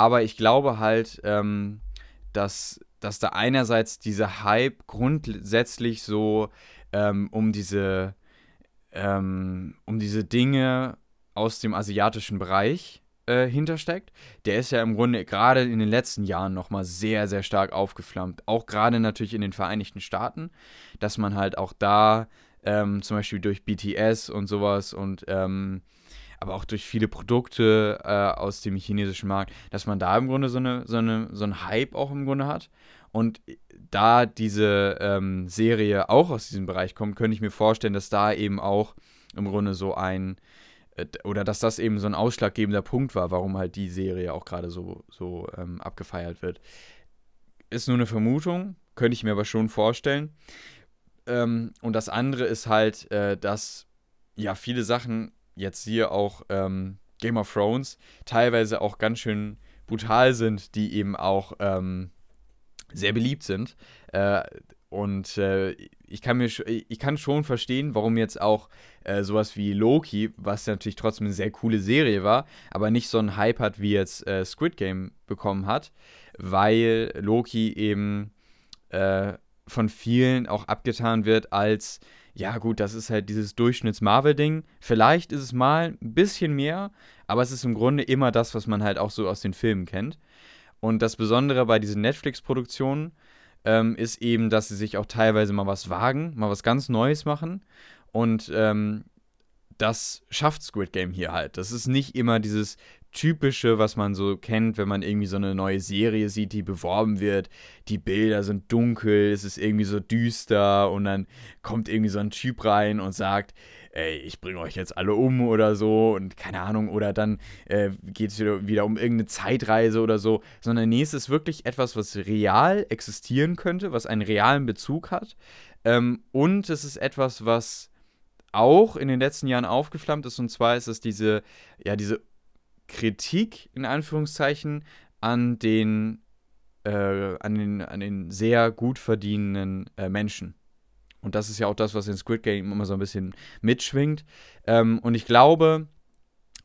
Aber ich glaube halt, ähm, dass, dass da einerseits dieser Hype grundsätzlich so ähm, um diese ähm, um diese Dinge aus dem asiatischen Bereich äh, hintersteckt. Der ist ja im Grunde gerade in den letzten Jahren nochmal sehr, sehr stark aufgeflammt. Auch gerade natürlich in den Vereinigten Staaten, dass man halt auch da ähm, zum Beispiel durch BTS und sowas und ähm, aber auch durch viele Produkte äh, aus dem chinesischen Markt, dass man da im Grunde so, eine, so, eine, so einen Hype auch im Grunde hat. Und da diese ähm, Serie auch aus diesem Bereich kommt, könnte ich mir vorstellen, dass da eben auch im Grunde so ein, äh, oder dass das eben so ein ausschlaggebender Punkt war, warum halt die Serie auch gerade so, so ähm, abgefeiert wird. Ist nur eine Vermutung, könnte ich mir aber schon vorstellen. Ähm, und das andere ist halt, äh, dass ja viele Sachen jetzt hier auch ähm, Game of Thrones teilweise auch ganz schön brutal sind, die eben auch ähm, sehr beliebt sind. Äh, und äh, ich kann mir ich kann schon verstehen, warum jetzt auch äh, sowas wie Loki, was natürlich trotzdem eine sehr coole Serie war, aber nicht so einen Hype hat, wie jetzt äh, Squid Game bekommen hat, weil Loki eben äh, von vielen auch abgetan wird als ja gut, das ist halt dieses Durchschnitts-Marvel-Ding. Vielleicht ist es mal ein bisschen mehr, aber es ist im Grunde immer das, was man halt auch so aus den Filmen kennt. Und das Besondere bei diesen Netflix-Produktionen ähm, ist eben, dass sie sich auch teilweise mal was wagen, mal was ganz Neues machen. Und ähm, das schafft Squid Game hier halt. Das ist nicht immer dieses typische, was man so kennt, wenn man irgendwie so eine neue Serie sieht, die beworben wird. Die Bilder sind dunkel, es ist irgendwie so düster und dann kommt irgendwie so ein Typ rein und sagt, ey, ich bringe euch jetzt alle um oder so und keine Ahnung, oder dann äh, geht es wieder, wieder um irgendeine Zeitreise oder so, sondern nee, es ist wirklich etwas, was real existieren könnte, was einen realen Bezug hat. Ähm, und es ist etwas, was auch in den letzten Jahren aufgeflammt ist. Und zwar ist es diese, ja, diese Kritik in Anführungszeichen an den, äh, an den, an den sehr gut verdienenden äh, Menschen. Und das ist ja auch das, was in Squid Game immer so ein bisschen mitschwingt. Ähm, und ich glaube,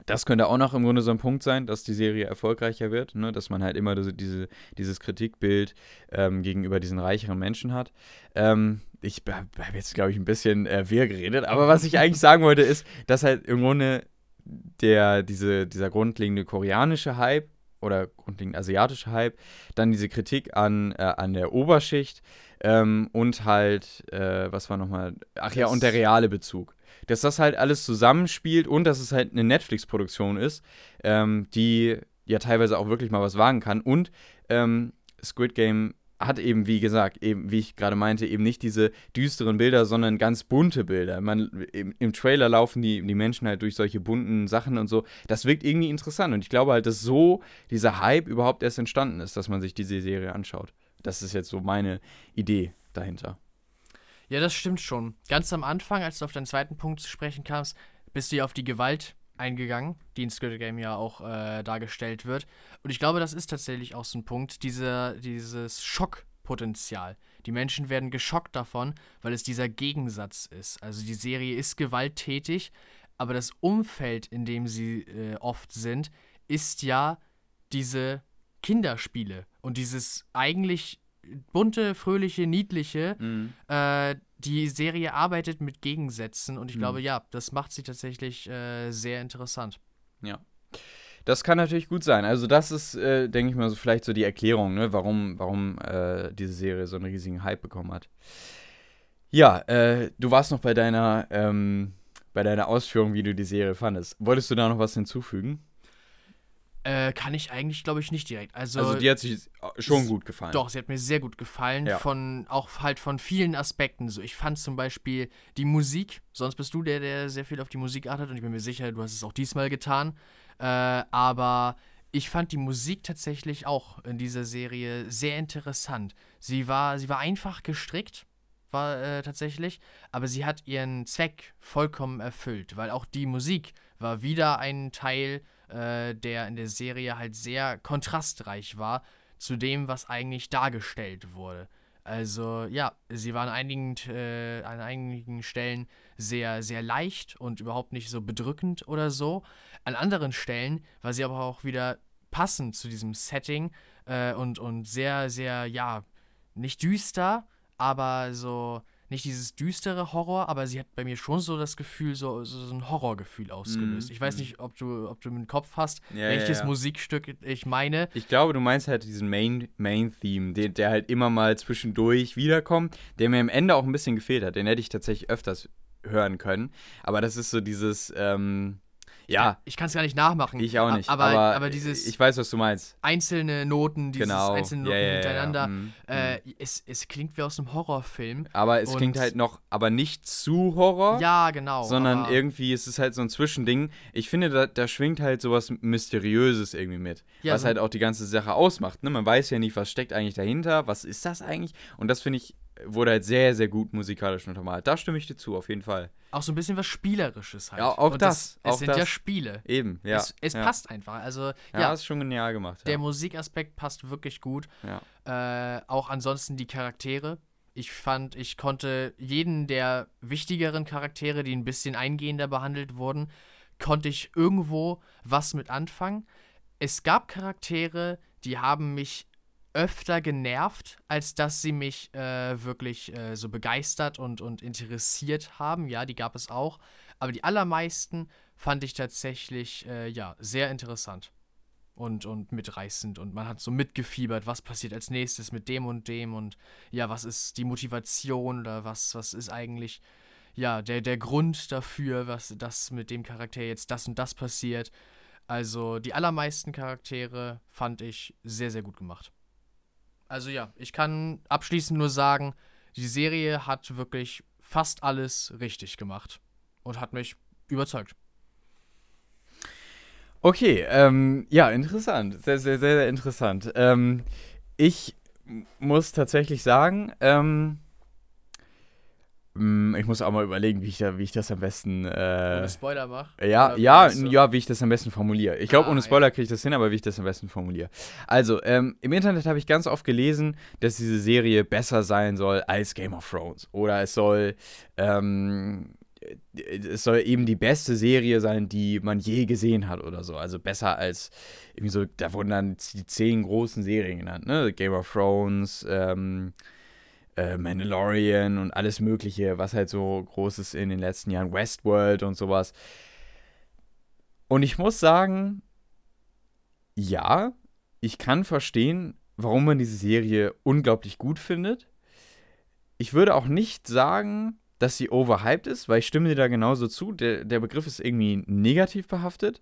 das könnte auch noch im Grunde so ein Punkt sein, dass die Serie erfolgreicher wird, ne? dass man halt immer diese, dieses Kritikbild ähm, gegenüber diesen reicheren Menschen hat. Ähm, ich habe jetzt, glaube ich, ein bisschen äh, wirr geredet, aber was ich eigentlich sagen wollte, ist, dass halt im Grunde der, diese, dieser grundlegende koreanische Hype oder grundlegend asiatische Hype, dann diese Kritik an, äh, an der Oberschicht ähm, und halt, äh, was war nochmal, ach ja, und der reale Bezug. Dass das halt alles zusammenspielt und dass es halt eine Netflix-Produktion ist, ähm, die ja teilweise auch wirklich mal was wagen kann und ähm, Squid Game hat eben, wie gesagt, eben, wie ich gerade meinte, eben nicht diese düsteren Bilder, sondern ganz bunte Bilder. Man, im, im, Trailer laufen die, die Menschen halt durch solche bunten Sachen und so. Das wirkt irgendwie interessant. Und ich glaube halt, dass so dieser Hype überhaupt erst entstanden ist, dass man sich diese Serie anschaut. Das ist jetzt so meine Idee dahinter. Ja, das stimmt schon. Ganz am Anfang, als du auf deinen zweiten Punkt zu sprechen kamst, bist du ja auf die Gewalt eingegangen, die in Squid Game ja auch äh, dargestellt wird. Und ich glaube, das ist tatsächlich auch so ein Punkt, diese, dieses Schockpotenzial. Die Menschen werden geschockt davon, weil es dieser Gegensatz ist. Also die Serie ist gewalttätig, aber das Umfeld, in dem sie äh, oft sind, ist ja diese Kinderspiele und dieses eigentlich bunte, fröhliche, niedliche, mhm. äh, die Serie arbeitet mit Gegensätzen und ich mhm. glaube, ja, das macht sie tatsächlich äh, sehr interessant. Ja. Das kann natürlich gut sein. Also, das ist, äh, denke ich mal, so vielleicht so die Erklärung, ne, warum, warum äh, diese Serie so einen riesigen Hype bekommen hat. Ja, äh, du warst noch bei deiner, ähm, bei deiner Ausführung, wie du die Serie fandest. Wolltest du da noch was hinzufügen? Äh, kann ich eigentlich, glaube ich, nicht direkt. Also, also die hat sich schon gut gefallen. Doch, sie hat mir sehr gut gefallen. Ja. Von, auch halt von vielen Aspekten. So, ich fand zum Beispiel die Musik, sonst bist du der, der sehr viel auf die Musik achtet und ich bin mir sicher, du hast es auch diesmal getan. Äh, aber ich fand die Musik tatsächlich auch in dieser Serie sehr interessant. Sie war, sie war einfach gestrickt, war äh, tatsächlich, aber sie hat ihren Zweck vollkommen erfüllt, weil auch die Musik war wieder ein Teil äh, der in der Serie halt sehr kontrastreich war zu dem, was eigentlich dargestellt wurde. Also ja, sie war an einigen, äh, an einigen Stellen sehr, sehr leicht und überhaupt nicht so bedrückend oder so. An anderen Stellen war sie aber auch wieder passend zu diesem Setting äh, und, und sehr, sehr, ja, nicht düster, aber so nicht dieses düstere Horror, aber sie hat bei mir schon so das Gefühl, so, so ein Horrorgefühl ausgelöst. Mm, ich weiß mm. nicht, ob du, ob du im Kopf hast, ja, welches ja, ja. Musikstück ich meine. Ich glaube, du meinst halt diesen Main, Main Theme, den, der halt immer mal zwischendurch wiederkommt, der mir am Ende auch ein bisschen gefehlt hat. Den hätte ich tatsächlich öfters hören können. Aber das ist so dieses, ähm, ja. Ich kann es gar nicht nachmachen. Ich auch nicht. Aber, aber, aber, dieses. Ich weiß, was du meinst. Einzelne Noten, dieses genau. einzelne Noten ja, ja, hintereinander. Ja, mhm. äh, es, es klingt wie aus einem Horrorfilm. Aber es klingt halt noch, aber nicht zu Horror. Ja, genau. Sondern irgendwie ist es halt so ein Zwischending. Ich finde, da, da schwingt halt sowas Mysteriöses irgendwie mit. was so halt auch die ganze Sache ausmacht. Ne? Man weiß ja nicht, was steckt eigentlich dahinter, was ist das eigentlich? Und das finde ich wurde halt sehr, sehr gut musikalisch untermalt. Da stimme ich dir zu, auf jeden Fall. Auch so ein bisschen was Spielerisches halt. Ja, auch Und das. Es auch sind das. ja Spiele. Eben, ja. Es, es ja. passt einfach. Also, ja, ja, ist schon genial gemacht. Der Musikaspekt passt wirklich gut. Ja. Äh, auch ansonsten die Charaktere. Ich fand, ich konnte jeden der wichtigeren Charaktere, die ein bisschen eingehender behandelt wurden, konnte ich irgendwo was mit anfangen. Es gab Charaktere, die haben mich öfter genervt, als dass sie mich äh, wirklich äh, so begeistert und, und interessiert haben. Ja, die gab es auch. Aber die allermeisten fand ich tatsächlich, äh, ja, sehr interessant und, und mitreißend. Und man hat so mitgefiebert, was passiert als nächstes mit dem und dem und ja, was ist die Motivation oder was, was ist eigentlich, ja, der, der Grund dafür, was das mit dem Charakter jetzt das und das passiert. Also die allermeisten Charaktere fand ich sehr, sehr gut gemacht. Also ja, ich kann abschließend nur sagen, die Serie hat wirklich fast alles richtig gemacht und hat mich überzeugt. Okay, ähm, ja, interessant. Sehr, sehr, sehr, sehr interessant. Ähm, ich muss tatsächlich sagen, ähm, hm, ich muss auch mal überlegen, wie ich, da, wie ich das am besten. Äh, ohne Spoiler mach? Ja, ja, ja, wie ich das am besten formuliere. Ich glaube, ah, ohne Spoiler ja. kriege ich das hin, aber wie ich das am besten formuliere. Also, ähm, im Internet habe ich ganz oft gelesen, dass diese Serie besser sein soll als Game of Thrones. Oder es soll. Ähm, es soll eben die beste Serie sein, die man je gesehen hat oder so. Also besser als irgendwie so, da wurden dann die zehn großen Serien genannt, ne? Game of Thrones, ähm, äh, Mandalorian und alles Mögliche, was halt so groß ist in den letzten Jahren, Westworld und sowas. Und ich muss sagen, ja, ich kann verstehen, warum man diese Serie unglaublich gut findet. Ich würde auch nicht sagen, dass sie overhyped ist, weil ich stimme dir da genauso zu. Der, der Begriff ist irgendwie negativ behaftet.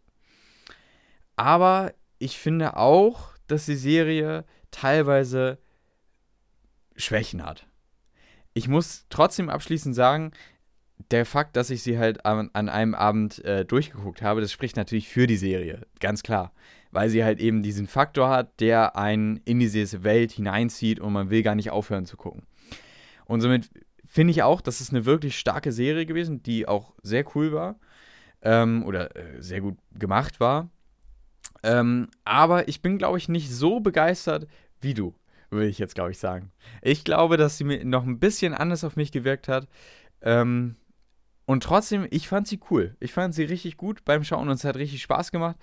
Aber ich finde auch, dass die Serie teilweise Schwächen hat. Ich muss trotzdem abschließend sagen, der Fakt, dass ich sie halt an, an einem Abend äh, durchgeguckt habe, das spricht natürlich für die Serie, ganz klar. Weil sie halt eben diesen Faktor hat, der einen in diese Welt hineinzieht und man will gar nicht aufhören zu gucken. Und somit finde ich auch, das ist eine wirklich starke Serie gewesen, die auch sehr cool war ähm, oder äh, sehr gut gemacht war. Ähm, aber ich bin, glaube ich, nicht so begeistert wie du, würde ich jetzt, glaube ich, sagen. Ich glaube, dass sie mir noch ein bisschen anders auf mich gewirkt hat. Ähm, und trotzdem, ich fand sie cool. Ich fand sie richtig gut beim Schauen und es hat richtig Spaß gemacht.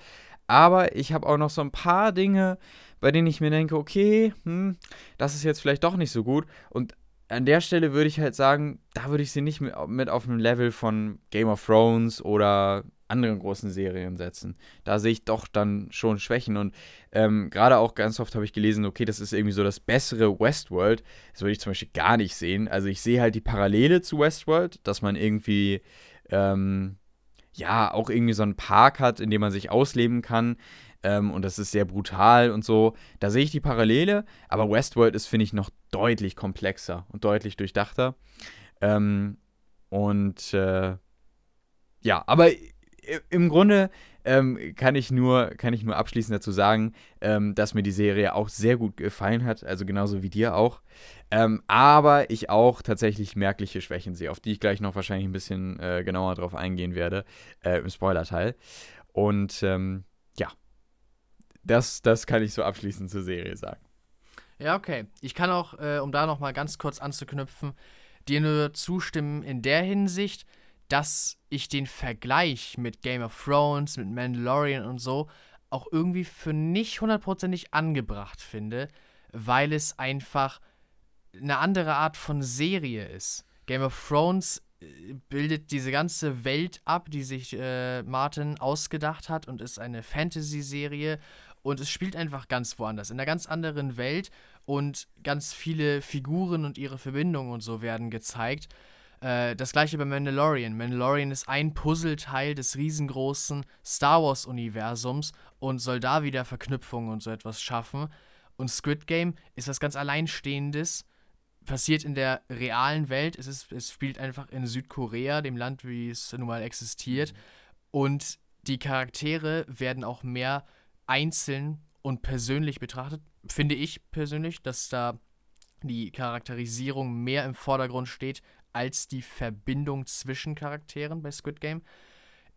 Aber ich habe auch noch so ein paar Dinge, bei denen ich mir denke, okay, hm, das ist jetzt vielleicht doch nicht so gut. Und an der Stelle würde ich halt sagen, da würde ich sie nicht mit, auf dem Level von Game of Thrones oder anderen großen Serien setzen. Da sehe ich doch dann schon Schwächen und ähm, gerade auch ganz oft habe ich gelesen, okay, das ist irgendwie so das bessere Westworld. Das würde ich zum Beispiel gar nicht sehen. Also ich sehe halt die Parallele zu Westworld, dass man irgendwie ähm, ja auch irgendwie so einen Park hat, in dem man sich ausleben kann. Ähm, und das ist sehr brutal und so. Da sehe ich die Parallele, aber Westworld ist, finde ich, noch deutlich komplexer und deutlich durchdachter. Ähm, und äh, ja, aber im Grunde ähm, kann, ich nur, kann ich nur abschließend dazu sagen, ähm, dass mir die Serie auch sehr gut gefallen hat, also genauso wie dir auch. Ähm, aber ich auch tatsächlich merkliche Schwächen sehe, auf die ich gleich noch wahrscheinlich ein bisschen äh, genauer drauf eingehen werde äh, im Spoiler-Teil. Und ähm, ja, das, das kann ich so abschließend zur Serie sagen. Ja, okay. Ich kann auch, äh, um da nochmal ganz kurz anzuknüpfen, dir nur zustimmen in der Hinsicht, dass ich den Vergleich mit Game of Thrones, mit Mandalorian und so auch irgendwie für nicht hundertprozentig angebracht finde, weil es einfach eine andere Art von Serie ist. Game of Thrones äh, bildet diese ganze Welt ab, die sich äh, Martin ausgedacht hat und ist eine Fantasy-Serie und es spielt einfach ganz woanders, in einer ganz anderen Welt und ganz viele Figuren und ihre Verbindungen und so werden gezeigt. Äh, das gleiche bei Mandalorian. Mandalorian ist ein Puzzleteil des riesengroßen Star Wars-Universums und soll da wieder Verknüpfungen und so etwas schaffen. Und Squid Game ist was ganz Alleinstehendes, passiert in der realen Welt. Es, ist, es spielt einfach in Südkorea, dem Land, wie es nun mal existiert. Und die Charaktere werden auch mehr einzeln und persönlich betrachtet. Finde ich persönlich, dass da die Charakterisierung mehr im Vordergrund steht als die Verbindung zwischen Charakteren bei Squid Game.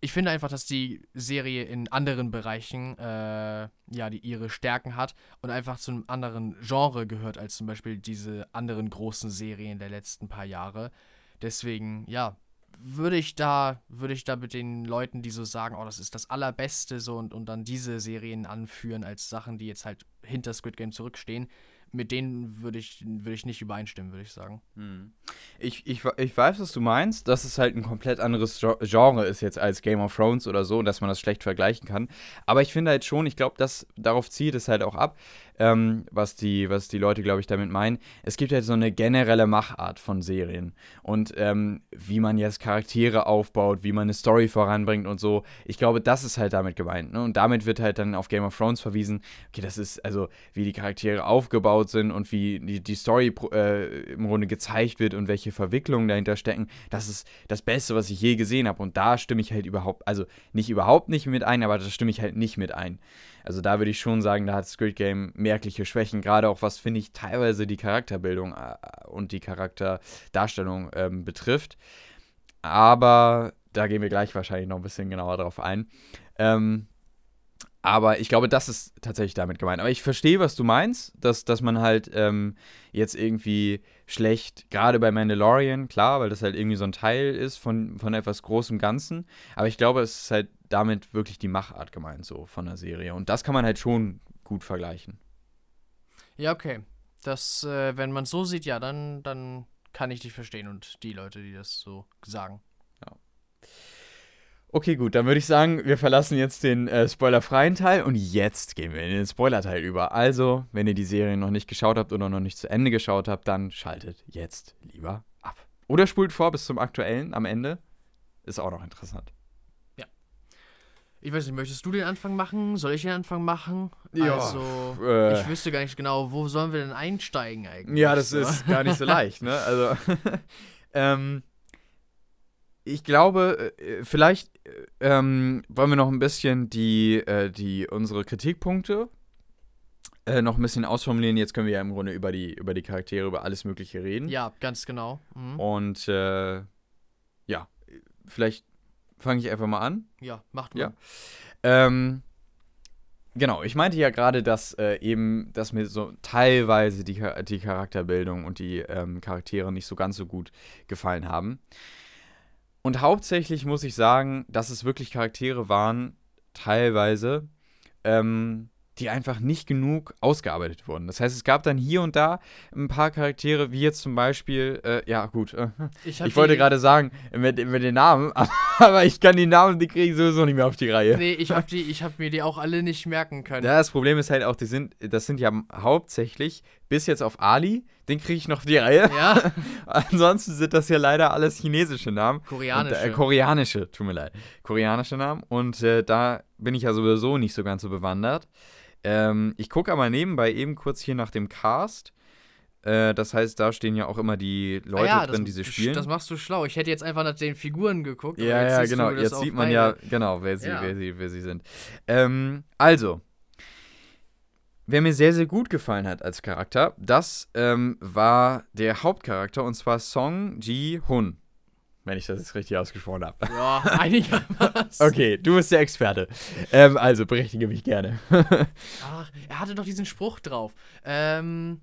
Ich finde einfach, dass die Serie in anderen Bereichen äh, ja die ihre Stärken hat und einfach zu einem anderen Genre gehört als zum Beispiel diese anderen großen Serien der letzten paar Jahre. Deswegen, ja, würde ich da, würde ich da mit den Leuten, die so sagen, oh, das ist das Allerbeste, so und, und dann diese Serien anführen als Sachen, die jetzt halt hinter Squid Game zurückstehen, mit denen würde ich, würd ich nicht übereinstimmen, würde ich sagen. Hm. Ich, ich, ich weiß, was du meinst, dass es halt ein komplett anderes Genre ist jetzt als Game of Thrones oder so und dass man das schlecht vergleichen kann. Aber ich finde halt schon, ich glaube, darauf zieht es halt auch ab, ähm, was, die, was die Leute, glaube ich, damit meinen. Es gibt halt so eine generelle Machart von Serien und ähm, wie man jetzt Charaktere aufbaut, wie man eine Story voranbringt und so. Ich glaube, das ist halt damit gemeint. Ne? Und damit wird halt dann auf Game of Thrones verwiesen. Okay, das ist also, wie die Charaktere aufgebaut sind und wie die, die Story äh, im Grunde gezeigt wird und welche Verwicklungen dahinter stecken. Das ist das Beste, was ich je gesehen habe. Und da stimme ich halt überhaupt, also nicht überhaupt nicht mit ein, aber da stimme ich halt nicht mit ein. Also da würde ich schon sagen, da hat Squid Game merkliche Schwächen, gerade auch was, finde ich, teilweise die Charakterbildung äh, und die Charakterdarstellung ähm, betrifft. Aber da gehen wir gleich wahrscheinlich noch ein bisschen genauer drauf ein. Ähm, aber ich glaube, das ist tatsächlich damit gemeint. Aber ich verstehe, was du meinst, dass, dass man halt ähm, jetzt irgendwie schlecht, gerade bei Mandalorian, klar, weil das halt irgendwie so ein Teil ist von, von etwas großem Ganzen. Aber ich glaube, es ist halt damit wirklich die Machart gemeint, so von der Serie. Und das kann man halt schon gut vergleichen. Ja, okay. Das, äh, wenn man es so sieht, ja, dann, dann kann ich dich verstehen und die Leute, die das so sagen. Okay, gut, dann würde ich sagen, wir verlassen jetzt den äh, spoilerfreien Teil und jetzt gehen wir in den Spoiler-Teil über. Also, wenn ihr die Serie noch nicht geschaut habt oder noch nicht zu Ende geschaut habt, dann schaltet jetzt lieber ab. Oder spult vor bis zum aktuellen am Ende. Ist auch noch interessant. Ja. Ich weiß nicht, möchtest du den Anfang machen? Soll ich den Anfang machen? Ja, Also, äh. ich wüsste gar nicht genau, wo sollen wir denn einsteigen eigentlich? Ja, das so? ist [laughs] gar nicht so leicht, ne? Also, [laughs] ähm, ich glaube, äh, vielleicht äh, ähm, wollen wir noch ein bisschen die, äh, die unsere Kritikpunkte äh, noch ein bisschen ausformulieren. Jetzt können wir ja im Grunde über die, über die Charaktere, über alles Mögliche reden. Ja, ganz genau. Mhm. Und äh, ja, vielleicht fange ich einfach mal an. Ja, macht mal. Ja. Ähm, genau, ich meinte ja gerade, dass äh, eben, dass mir so teilweise die, die Charakterbildung und die ähm, Charaktere nicht so ganz so gut gefallen haben. Und hauptsächlich muss ich sagen, dass es wirklich Charaktere waren, teilweise, ähm, die einfach nicht genug ausgearbeitet wurden. Das heißt, es gab dann hier und da ein paar Charaktere, wie jetzt zum Beispiel, äh, ja gut, äh, ich die- wollte gerade sagen, mit, mit den Namen, [laughs] aber ich kann die Namen, die kriege ich sowieso nicht mehr auf die Reihe. Nee, ich hab, die, ich hab mir die auch alle nicht merken können. Ja, das Problem ist halt auch, die sind, das sind ja hauptsächlich bis jetzt auf Ali, den kriege ich noch auf die Reihe. Ja, [laughs] Ansonsten sind das ja leider alles chinesische Namen. koreanische. Und, äh, koreanische, tut mir leid. Koreanische Namen. Und äh, da bin ich ja sowieso nicht so ganz so bewandert. Ähm, ich gucke aber nebenbei eben kurz hier nach dem Cast. Äh, das heißt, da stehen ja auch immer die Leute ah, ja, drin, das, die sie spielen. Das machst du schlau. Ich hätte jetzt einfach nach den Figuren geguckt. Ja, ja, genau. Jetzt sieht man ja, genau, wer sie, Ja. wer sie, wer sie sind. Ähm, also, wer mir sehr, sehr gut gefallen hat als Charakter, das ähm, war der Hauptcharakter und zwar Song Ji-hun. Wenn ich das jetzt richtig ausgesprochen habe. Ja, einigermaßen. Okay, du bist der Experte. Ähm, also, berichtige mich gerne. [laughs] Ach, er hatte doch diesen Spruch drauf. Ähm.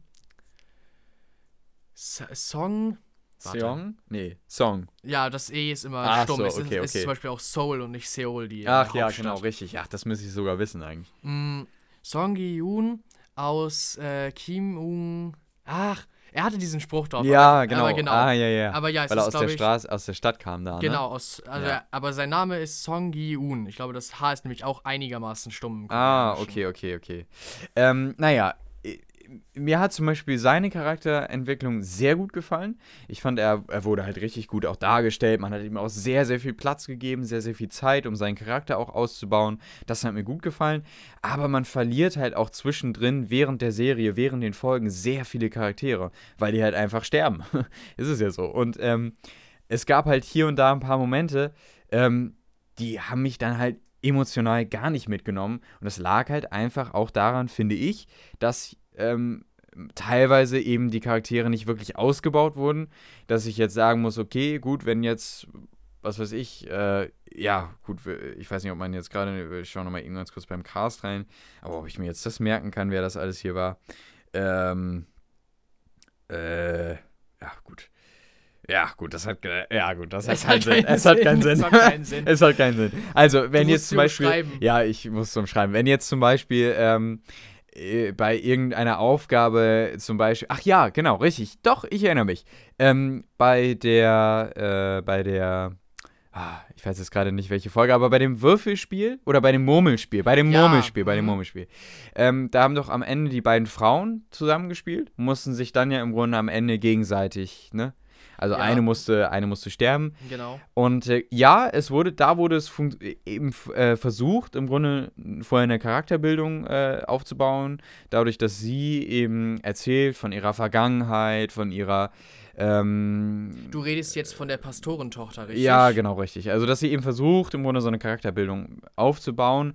Song. Warte. Song? Nee, Song. Ja, das E ist immer Ach stumm. so, es, ist, okay, es ist okay. zum Beispiel auch Seoul und nicht Seoul, die Ach ja, genau, richtig. Ach, das müsste ich sogar wissen eigentlich. Mm, Song Gi-yoon aus äh, Kim Ung. Ach, er hatte diesen Spruch drauf. Ja, aber, genau. Aber genau. Ah, ja, ja. Aber ja, es Weil er ist, aus der, ich, Straße, aus der Stadt kam da, ne? Genau, aus, also Ja. er, aber sein Name ist Song Gi-yoon. Ich glaube, das H ist nämlich auch einigermaßen stumm. im Ah, okay, okay, okay. Ähm, naja, mir hat zum Beispiel seine Charakterentwicklung sehr gut gefallen. Ich fand, er, er wurde halt richtig gut auch dargestellt. Man hat ihm auch sehr, sehr viel Platz gegeben, sehr, sehr viel Zeit, um seinen Charakter auch auszubauen. Das hat mir gut gefallen. Aber man verliert halt auch zwischendrin während der Serie, während den Folgen sehr viele Charaktere, weil die halt einfach sterben. [laughs] Ist es ja so. Und ähm, es gab halt hier und da ein paar Momente, ähm, die haben mich dann halt emotional gar nicht mitgenommen. Und das lag halt einfach auch daran, finde ich, dass ähm, teilweise eben die Charaktere nicht wirklich ausgebaut wurden, dass ich jetzt sagen muss, okay, gut, wenn jetzt, was weiß ich, äh, ja, gut, ich weiß nicht, ob man jetzt gerade, ich schaue nochmal eben ganz kurz beim Cast rein, aber ob ich mir jetzt das merken kann, wer das alles hier war. Ähm, äh, ja, gut. Ja, gut, das hat, ja, gut, das hat Es keinen hat Sinn. keinen Es hat Sinn. keinen Sinn. Es hat keinen Sinn. [laughs] Es hat keinen Sinn. Also, wenn jetzt zum Beispiel. Ja, ich muss zum Schreiben. Wenn jetzt zum Beispiel ähm, äh, bei irgendeiner Aufgabe zum Beispiel. Ach ja, genau, richtig. Doch, ich erinnere mich. Ähm, bei der, äh, bei der. Ah, ich weiß jetzt gerade nicht, welche Folge, aber bei dem Würfelspiel oder bei dem Murmelspiel, bei dem Ja, Murmelspiel, bei dem mhm. Murmelspiel. Ähm, da haben doch am Ende die beiden Frauen zusammengespielt, mussten sich dann ja im Grunde am Ende gegenseitig, ne? Also Ja. eine musste, eine musste sterben. Genau. Und äh, ja, es wurde, da wurde es fun- eben äh, versucht, im Grunde vorher eine Charakterbildung äh, aufzubauen, dadurch, dass sie eben erzählt von ihrer Vergangenheit, von ihrer ähm, Du redest jetzt von der Pastorentochter, richtig? ja, genau, richtig. Also, dass sie eben versucht, im Grunde so eine Charakterbildung aufzubauen.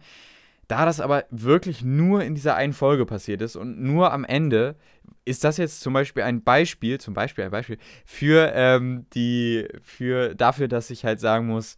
Da das aber wirklich nur in dieser einen Folge passiert ist und nur am Ende, ist das jetzt zum Beispiel ein Beispiel, zum Beispiel ein Beispiel, für ähm, die, für dafür, dass ich halt sagen muss,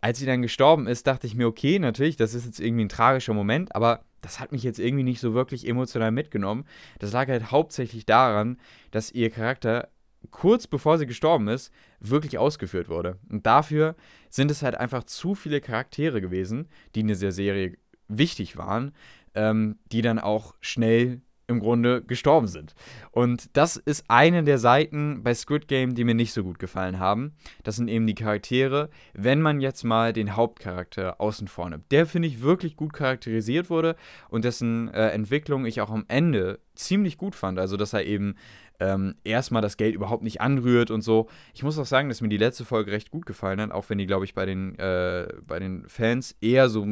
als sie dann gestorben ist, dachte ich mir, okay, natürlich, das ist jetzt irgendwie ein tragischer Moment, aber das hat mich jetzt irgendwie nicht so wirklich emotional mitgenommen. Das lag halt hauptsächlich daran, dass ihr Charakter kurz bevor sie gestorben ist, wirklich ausgeführt wurde. Und dafür sind es halt einfach zu viele Charaktere gewesen, die in dieser Serie wichtig waren, ähm, die dann auch schnell im Grunde gestorben sind. Und das ist eine der Seiten bei Squid Game, die mir nicht so gut gefallen haben. Das sind eben die Charaktere. Wenn man jetzt mal den Hauptcharakter außen vor nimmt, der finde ich wirklich gut charakterisiert wurde und dessen äh, Entwicklung ich auch am Ende ziemlich gut fand. Also, dass er eben ähm, erstmal das Geld überhaupt nicht anrührt und so. Ich muss auch sagen, dass mir die letzte Folge recht gut gefallen hat, auch wenn die, glaube ich, bei den, äh, bei den Fans eher so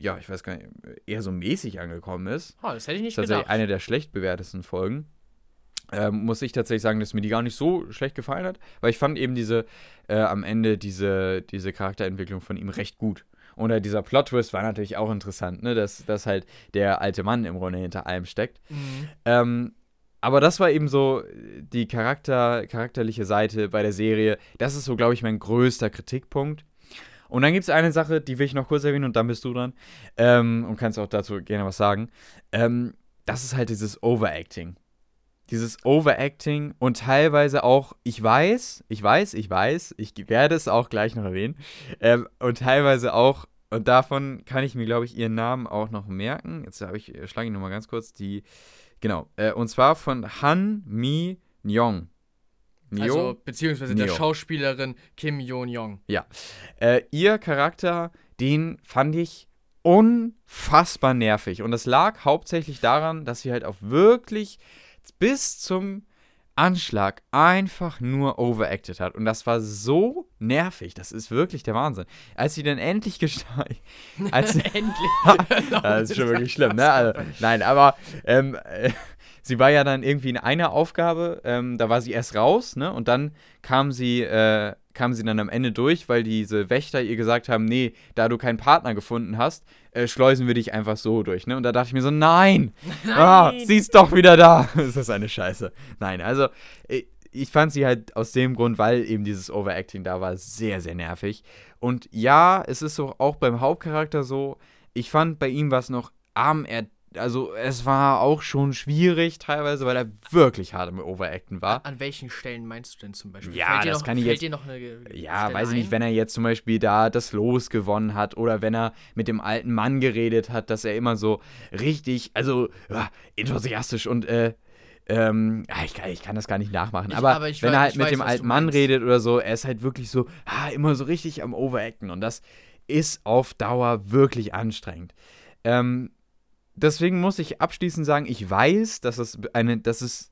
ja, ich weiß gar nicht, eher so mäßig angekommen ist. Oh, das hätte ich nicht das ist tatsächlich gedacht. eine der schlecht bewertesten Folgen. Ähm, muss ich tatsächlich sagen, dass mir die gar nicht so schlecht gefallen hat, weil ich fand eben diese, äh, am Ende diese, diese Charakterentwicklung von ihm recht gut. Und äh, dieser Plot-Twist war natürlich auch interessant, ne? dass, dass halt der alte Mann im Grunde hinter allem steckt. Mhm. Ähm, aber das war eben so die Charakter, charakterliche Seite bei der Serie. Das ist so, glaube ich, mein größter Kritikpunkt. Und dann gibt es eine Sache, die will ich noch kurz erwähnen und dann bist du dran. Ähm, und kannst auch dazu gerne was sagen. Ähm, das ist halt dieses Overacting. Dieses Overacting und teilweise auch, ich weiß, ich weiß, ich weiß, ich werde es auch gleich noch erwähnen. Ähm, und teilweise auch, und davon kann ich mir, glaube ich, ihren Namen auch noch merken. Jetzt ich, schlage ich nochmal ganz kurz die, genau, äh, und zwar von Han Mi Nyong. Nyo? Also, beziehungsweise Neo. der Schauspielerin Kim Yon-Yong. Ja. Äh, ihr Charakter, den fand ich unfassbar nervig. Und das lag hauptsächlich daran, dass sie halt auch wirklich bis zum Anschlag einfach nur overacted hat. Und das war so nervig. Das ist wirklich der Wahnsinn. Als sie dann endlich gesteigt. [laughs] endlich. [laughs] das ist schon wirklich schlimm, ne? Also, nein, aber ähm, äh, sie war ja dann irgendwie in einer Aufgabe, ähm, da war sie erst raus, ne? Und dann kam sie, äh, kam sie dann am Ende durch, weil diese Wächter ihr gesagt haben, nee, da du keinen Partner gefunden hast, äh, schleusen wir dich einfach so durch, ne? Und da dachte ich mir so, nein! [laughs] nein. Ah, sie ist doch wieder da! [laughs] das ist eine Scheiße. Nein, also ich, ich fand sie halt aus dem Grund, weil eben dieses Overacting da war, sehr, sehr nervig. Und ja, es ist so auch beim Hauptcharakter so, ich fand bei ihm was noch arm er also es war auch schon schwierig teilweise, weil er wirklich hart im Overacten war. An welchen Stellen meinst du denn zum Beispiel? Ja, das noch, kann ich jetzt. Ja, Stelle weiß ich nicht, wenn er jetzt zum Beispiel da das Los gewonnen hat oder wenn er mit dem alten Mann geredet hat, dass er immer so richtig, also ja, enthusiastisch und äh, ähm, ich, kann, ich, kann, das gar nicht nachmachen, ich, aber, aber wenn weiß, er halt mit weiß, dem alten Mann redet oder so, er ist halt wirklich so, ah, immer so richtig am Overacten und das ist auf Dauer wirklich anstrengend. Ähm, deswegen muss ich abschließend sagen, ich weiß, dass es eine, dass es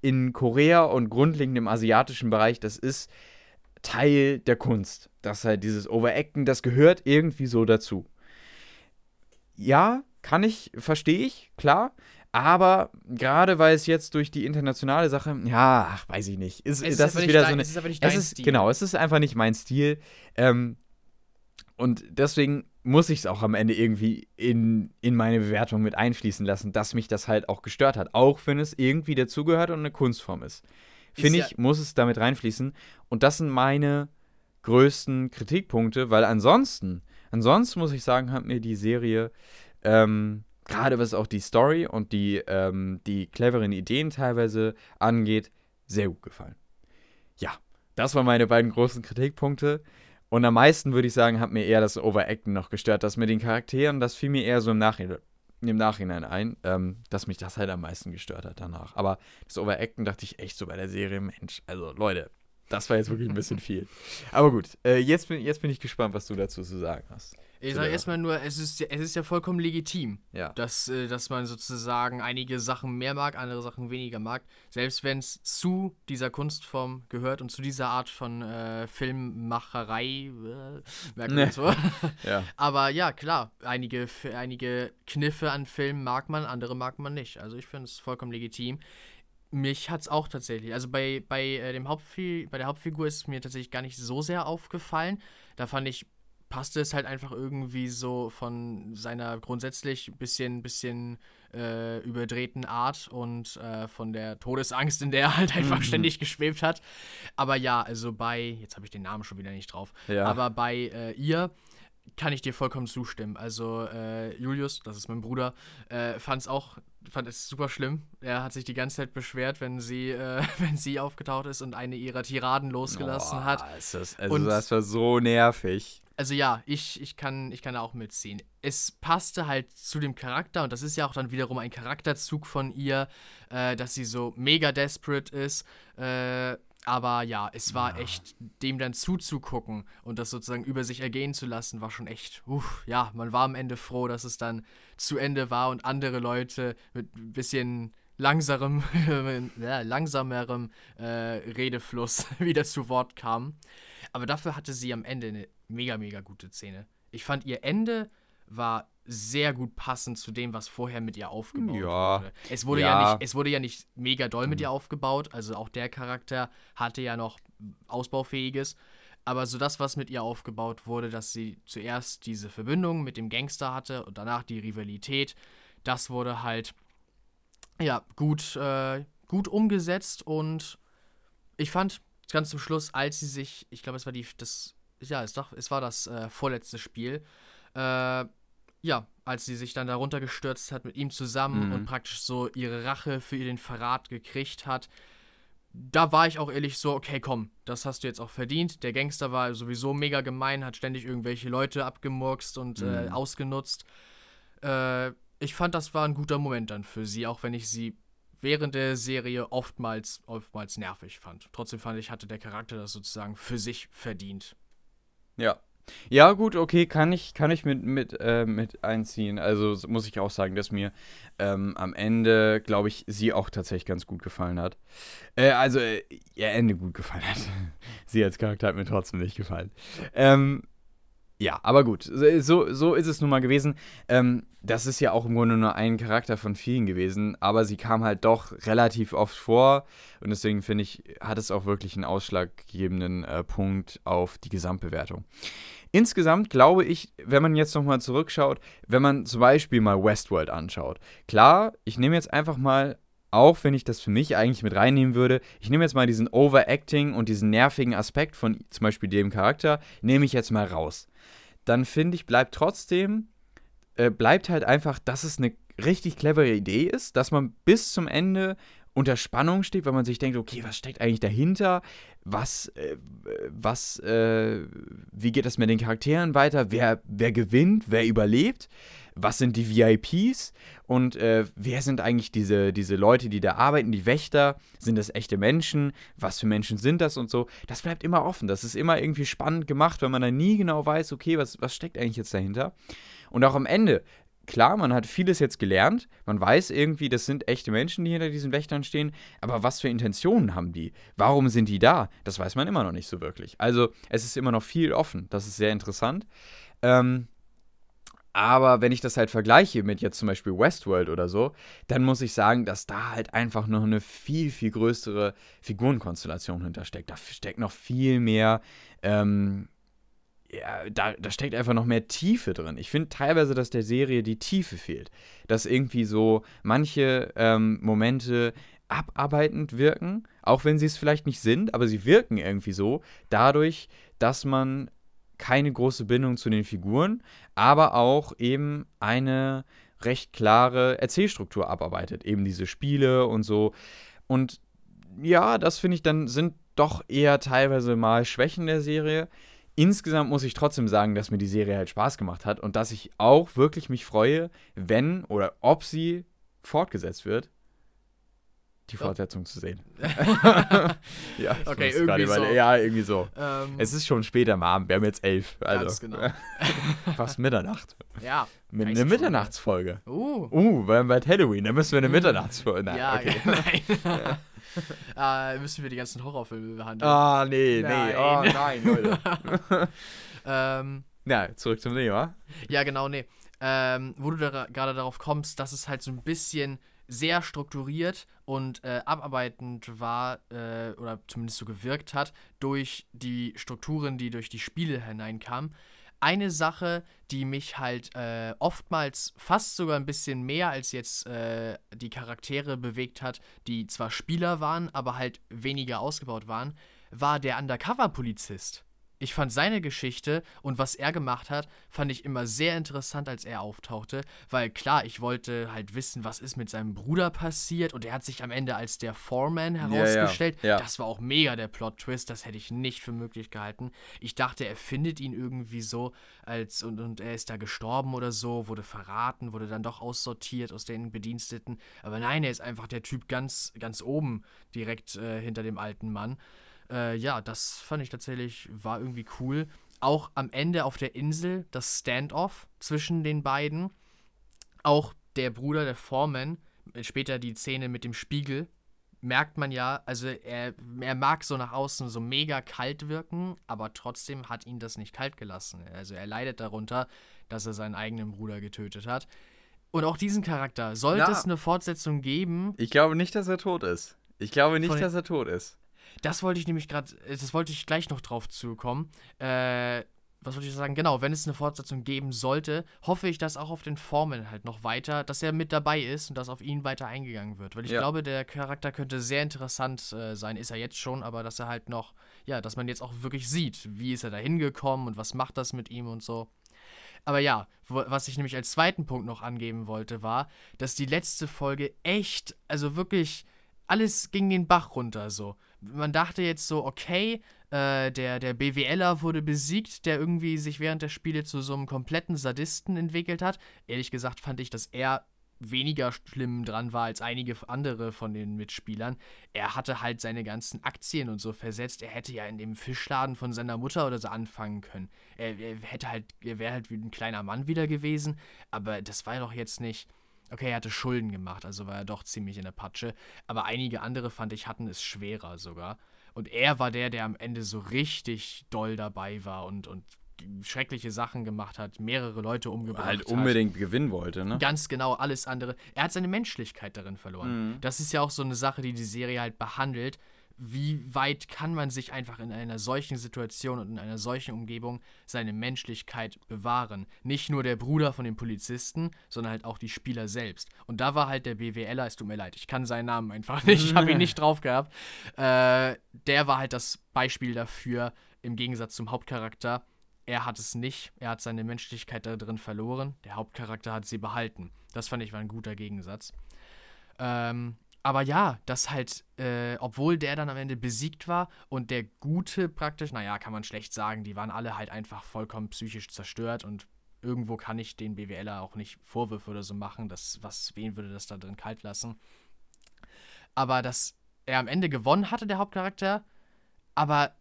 in Korea und grundlegend im asiatischen Bereich, das ist Teil der Kunst. Das halt dieses Overacten, das gehört irgendwie so dazu. Ja, kann ich, verstehe ich, klar. Aber gerade weil es jetzt durch die internationale Sache, ja, ach, weiß ich nicht. Ist, es das ist, ist wieder dein, so eine. Es ist aber nicht dein es ist, Stil. Genau, es ist einfach nicht mein Stil. Ähm, und deswegen muss ich es auch am Ende irgendwie in, in meine Bewertung mit einfließen lassen, dass mich das halt auch gestört hat. Auch wenn es irgendwie dazugehört und eine Kunstform ist. Finde ja ich, muss es damit reinfließen. Und das sind meine größten Kritikpunkte, weil ansonsten, ansonsten muss ich sagen, hat mir die Serie, ähm, gerade was auch die Story und die, ähm, die cleveren Ideen teilweise angeht, sehr gut gefallen. Ja, das waren meine beiden großen Kritikpunkte. Und am meisten würde ich sagen, hat mir eher das Overacten noch gestört. Das mit den Charakteren, das fiel mir eher so im Nachhinein, im Nachhinein ein, ähm, dass mich das halt am meisten gestört hat danach. Aber das Overacten dachte ich echt so bei der Serie, Mensch, also Leute, das war jetzt wirklich ein bisschen [laughs] viel. Aber gut, äh, jetzt, bin, jetzt bin ich gespannt, was du dazu zu sagen hast. Ich sage erstmal nur, es ist, es ist ja vollkommen legitim, ja. dass, äh, dass man sozusagen einige Sachen mehr mag, andere Sachen weniger mag. Selbst wenn es zu dieser Kunstform gehört und zu dieser Art von äh, Filmmacherei, äh, merkt man so. [laughs] ja. [laughs] Aber ja, klar, einige, einige Kniffe an Filmen mag man, andere mag man nicht. Also ich finde es vollkommen legitim. Mich hat es auch tatsächlich. Also bei, bei, äh, dem Hauptfi bei der Hauptfigur ist es mir tatsächlich gar nicht so sehr aufgefallen. Da fand ich passte es halt einfach irgendwie so von seiner grundsätzlich bisschen, bisschen äh, überdrehten Art und äh, von der Todesangst, in der er halt einfach mhm. ständig geschwebt hat. Aber ja, also bei, jetzt habe ich den Namen schon wieder nicht drauf, ja. aber bei äh, ihr kann ich dir vollkommen zustimmen. Also äh, Julius, das ist mein Bruder, äh, fand es auch fand es super schlimm. Er hat sich die ganze Zeit beschwert, wenn sie, äh, [laughs] wenn sie aufgetaucht ist und eine ihrer Tiraden losgelassen oh, hat. Ist das, also und das war so nervig. Also ja, ich, ich, kann, ich kann da auch mitziehen. Es passte halt zu dem Charakter und das ist ja auch dann wiederum ein Charakterzug von ihr, äh, dass sie so mega desperate ist. Äh, aber ja, es war ja. echt, dem dann zuzugucken und das sozusagen über sich ergehen zu lassen, war schon echt, uff, ja, man war am Ende froh, dass es dann zu Ende war und andere Leute mit ein bisschen langsamerem, äh, [laughs] langsamerem äh, Redefluss [laughs] wieder zu Wort kamen. Aber dafür hatte sie am Ende eine mega, mega gute Szene. Ich fand ihr Ende war sehr gut passend zu dem, was vorher mit ihr aufgebaut ja. wurde. Es wurde ja. ja. nicht, es wurde ja nicht mega doll mit ihr aufgebaut, also auch der Charakter hatte ja noch ausbaufähiges. Aber so das, was mit ihr aufgebaut wurde, dass sie zuerst diese Verbindung mit dem Gangster hatte und danach die Rivalität, das wurde halt ja gut, äh, gut umgesetzt und ich fand ganz zum Schluss, als sie sich, ich glaube, es war die, das, ja, es, doch, es war das äh, vorletzte Spiel, äh, ja, als sie sich dann darunter gestürzt hat mit ihm zusammen mhm. und praktisch so ihre Rache für den Verrat gekriegt hat, da war ich auch ehrlich so, okay, komm, das hast du jetzt auch verdient. Der Gangster war sowieso mega gemein, hat ständig irgendwelche Leute abgemurkst und äh, mhm. äh, ausgenutzt. Äh, ich fand, das war ein guter Moment dann für sie, auch wenn ich sie während der Serie oftmals, oftmals nervig fand. Trotzdem fand ich, hatte der Charakter das sozusagen für sich verdient. Ja, ja, gut, okay, kann ich, kann ich mit, mit, äh, mit einziehen. Also muss ich auch sagen, dass mir ähm, am Ende, glaube ich, sie auch tatsächlich ganz gut gefallen hat. Äh, also, äh, ihr Ende gut gefallen hat. [laughs] sie als Charakter hat mir trotzdem nicht gefallen. Ähm, ja, aber gut, so, so ist es nun mal gewesen. Ähm, das ist ja auch im Grunde nur ein Charakter von vielen gewesen, aber sie kam halt doch relativ oft vor und deswegen finde ich, hat es auch wirklich einen ausschlaggebenden äh, Punkt auf die Gesamtbewertung. Insgesamt glaube ich, wenn man jetzt nochmal zurückschaut, wenn man zum Beispiel mal Westworld anschaut. Klar, ich nehme jetzt einfach mal, auch wenn ich das für mich eigentlich mit reinnehmen würde, ich nehme jetzt mal diesen Overacting und diesen nervigen Aspekt von zum Beispiel dem Charakter, nehme ich jetzt mal raus. Dann finde ich, bleibt trotzdem, äh, bleibt halt einfach, dass es eine richtig clevere Idee ist, dass man bis zum Ende unter Spannung steht, weil man sich denkt, okay, was steckt eigentlich dahinter? Was, äh, was, äh, wie geht das mit den Charakteren weiter? Wer, wer gewinnt? Wer überlebt? Was sind die VIPs? Und äh, wer sind eigentlich diese, diese Leute, die da arbeiten, die Wächter? Sind das echte Menschen? Was für Menschen sind das und so? Das bleibt immer offen. Das ist immer irgendwie spannend gemacht, weil man da nie genau weiß, okay, was, was steckt eigentlich jetzt dahinter? Und auch am Ende klar, man hat vieles jetzt gelernt. Man weiß irgendwie, das sind echte Menschen, die hinter diesen Wächtern stehen. Aber was für Intentionen haben die? Warum sind die da? Das weiß man immer noch nicht so wirklich. Also es ist immer noch viel offen. Das ist sehr interessant. Ähm, aber wenn ich das halt vergleiche mit jetzt zum Beispiel Westworld oder so, dann muss ich sagen, dass da halt einfach noch eine viel, viel größere Figurenkonstellation hintersteckt. Da steckt noch viel mehr ähm, ja, da, da steckt einfach noch mehr Tiefe drin. Ich finde teilweise, dass der Serie die Tiefe fehlt. Dass irgendwie so manche ähm, Momente abarbeitend wirken, auch wenn sie es vielleicht nicht sind, aber sie wirken irgendwie so, dadurch, dass man keine große Bindung zu den Figuren, aber auch eben eine recht klare Erzählstruktur abarbeitet. Eben diese Spiele und so. Und ja, das finde ich dann sind doch eher teilweise mal Schwächen der Serie insgesamt muss ich trotzdem sagen, dass mir die Serie halt Spaß gemacht hat und dass ich auch wirklich mich freue, wenn oder ob sie fortgesetzt wird, die Fortsetzung zu sehen. [laughs] [laughs] ja, okay, irgendwie so. ja, irgendwie so. Ähm, es ist schon später am Abend, wir haben jetzt elf. Also ganz genau. [laughs] fast Mitternacht. Ja. Mit eine Mitternachtsfolge. Uh. Uh, weil bald Halloween, da müssen wir eine uh. Mitternachtsfolge. Nein, ja, okay. nein. äh, müssen wir die ganzen Horrorfilme behandeln. Ah, nee, nein. nee. Oh, nein, Leute. ähm, ja, zurück zum Thema. Ja, genau, nee. Ähm, wo du da gerade darauf kommst, dass es halt so ein bisschen sehr strukturiert und äh, abarbeitend war äh, oder zumindest so gewirkt hat durch die Strukturen, die durch die Spiele hineinkamen, eine Sache, die mich halt äh, oftmals fast sogar ein bisschen mehr als jetzt äh, die Charaktere bewegt hat, die zwar Spieler waren, aber halt weniger ausgebaut waren, war der Undercover-Polizist. Ich fand seine Geschichte und was er gemacht hat, fand ich immer sehr interessant, als er auftauchte, weil klar, ich wollte halt wissen, was ist mit seinem Bruder passiert und er hat sich am Ende als der Foreman herausgestellt. Ja, ja, ja. Das war auch mega der Plot-Twist, das hätte ich nicht für möglich gehalten. Ich dachte, er findet ihn irgendwie so als und, und er ist da gestorben oder so, wurde verraten, wurde dann doch aussortiert aus den Bediensteten. Aber nein, er ist einfach der Typ ganz, ganz oben direkt äh, hinter dem alten Mann. Äh, ja, das fand ich tatsächlich, war irgendwie cool. Auch am Ende auf der Insel das Standoff zwischen den beiden. Auch der Bruder, der Foreman, äh, später die Szene mit dem Spiegel, merkt man ja, also er, er mag so nach außen so mega kalt wirken, aber trotzdem hat ihn das nicht kalt gelassen. Also er leidet darunter, dass er seinen eigenen Bruder getötet hat. Und auch diesen Charakter, sollte Ja. es eine Fortsetzung geben, Ich glaube nicht, dass er tot ist. Ich glaube nicht, dass er tot ist. Das wollte ich nämlich gerade, das wollte ich gleich noch drauf zukommen. Äh, was wollte ich sagen? Genau, wenn es eine Fortsetzung geben sollte, hoffe ich, dass auch auf den Formeln halt noch weiter, dass er mit dabei ist und dass auf ihn weiter eingegangen wird. Weil ich Ja. glaube, der Charakter könnte sehr interessant äh, sein, ist er jetzt schon, aber dass er halt noch, ja, dass man jetzt auch wirklich sieht, wie ist er da hingekommen und was macht das mit ihm und so. Aber ja, was ich nämlich als zweiten Punkt noch angeben wollte, war, dass die letzte Folge echt, also wirklich, alles ging den Bach runter so. Man dachte jetzt so, okay, äh, der, der BWLer wurde besiegt, der irgendwie sich während der Spiele zu so einem kompletten Sadisten entwickelt hat. Ehrlich gesagt fand ich, dass er weniger schlimm dran war als einige andere von den Mitspielern. Er hatte halt seine ganzen Aktien und so versetzt. Er hätte ja in dem Fischladen von seiner Mutter oder so anfangen können. Er, er hätte halt, er wäre halt wie ein kleiner Mann wieder gewesen, aber das war doch jetzt nicht. Okay, er hatte Schulden gemacht, also war er doch ziemlich in der Patsche. Aber einige andere, fand ich, hatten es schwerer sogar. Und er war der, der am Ende so richtig doll dabei war und, und schreckliche Sachen gemacht hat, mehrere Leute umgebracht Halt hat. unbedingt gewinnen wollte, ne? Ganz genau, alles andere. Er hat seine Menschlichkeit darin verloren. Mhm. Das ist ja auch so eine Sache, die die Serie halt behandelt. Wie weit kann man sich einfach in einer solchen Situation und in einer solchen Umgebung seine Menschlichkeit bewahren? Nicht nur der Bruder von dem Polizisten, sondern halt auch die Spieler selbst. Und da war halt der BWLer, es tut mir leid, ich kann seinen Namen einfach nicht, ich habe ihn [laughs] nicht drauf gehabt. Äh, der war halt das Beispiel dafür, im Gegensatz zum Hauptcharakter, er hat es nicht. Er hat seine Menschlichkeit da drin verloren. Der Hauptcharakter hat sie behalten. Das fand ich war ein guter Gegensatz. Ähm, aber ja, das halt, äh, obwohl der dann am Ende besiegt war und der Gute praktisch, naja, kann man schlecht sagen, die waren alle halt einfach vollkommen psychisch zerstört und irgendwo kann ich den BWLer auch nicht Vorwürfe oder so machen. Das, was, wen würde das da drin kalt lassen? Aber dass er am Ende gewonnen hatte, der Hauptcharakter, aber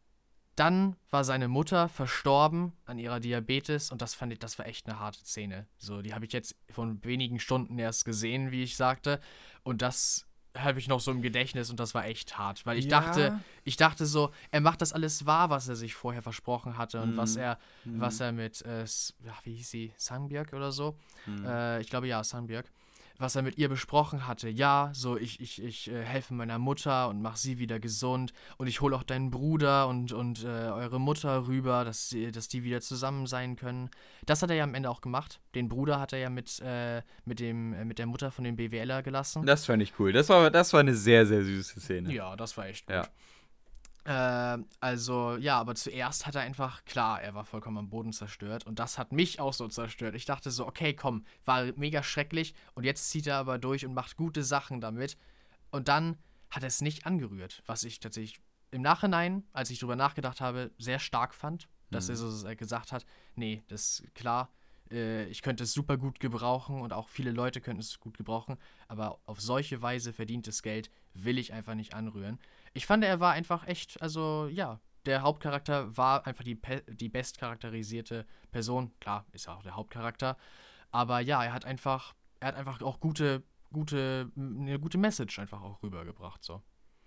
dann war seine Mutter verstorben an ihrer Diabetes und das fand ich, das war echt eine harte Szene. So, die habe ich jetzt von wenigen Stunden erst gesehen, wie ich sagte. Und das habe ich noch so im Gedächtnis und das war echt hart, weil ich Ja. dachte, ich dachte so, er macht das alles wahr, was er sich vorher versprochen hatte und was Mhm. er, was er mit, äh, wie hieß sie, Sangbjörk oder so? Mhm. Äh, ich glaube ja, Sangbjörk. Was er mit ihr besprochen hatte. Ja, so ich, ich, ich äh, helfe meiner Mutter und mache sie wieder gesund und ich hole auch deinen Bruder und, und äh, eure Mutter rüber, dass, sie, dass die wieder zusammen sein können. Das hat er ja am Ende auch gemacht. Den Bruder hat er ja mit, äh, mit, dem, äh, mit der Mutter von dem BWLer gelassen. Das fand ich cool. Das war, das war eine sehr, sehr süße Szene. Ja, das war echt gut. Ja. Äh, also, ja, aber zuerst hat er einfach, klar, er war vollkommen am Boden zerstört und das hat mich auch so zerstört. Ich dachte so, okay, komm, war mega schrecklich und jetzt zieht er aber durch und macht gute Sachen damit und dann hat er es nicht angerührt, was ich tatsächlich im Nachhinein, als ich drüber nachgedacht habe, sehr stark fand, dass Mhm. er so gesagt hat, nee, das ist klar, äh, ich könnte es super gut gebrauchen und auch viele Leute könnten es gut gebrauchen, aber auf solche Weise verdientes Geld will ich einfach nicht anrühren. Ich fand, er war einfach echt, also ja, der Hauptcharakter war einfach die, die best charakterisierte Person. Klar, ist er auch der Hauptcharakter. Aber ja, er hat einfach, er hat einfach auch gute, gute, eine gute Message einfach auch rübergebracht, so.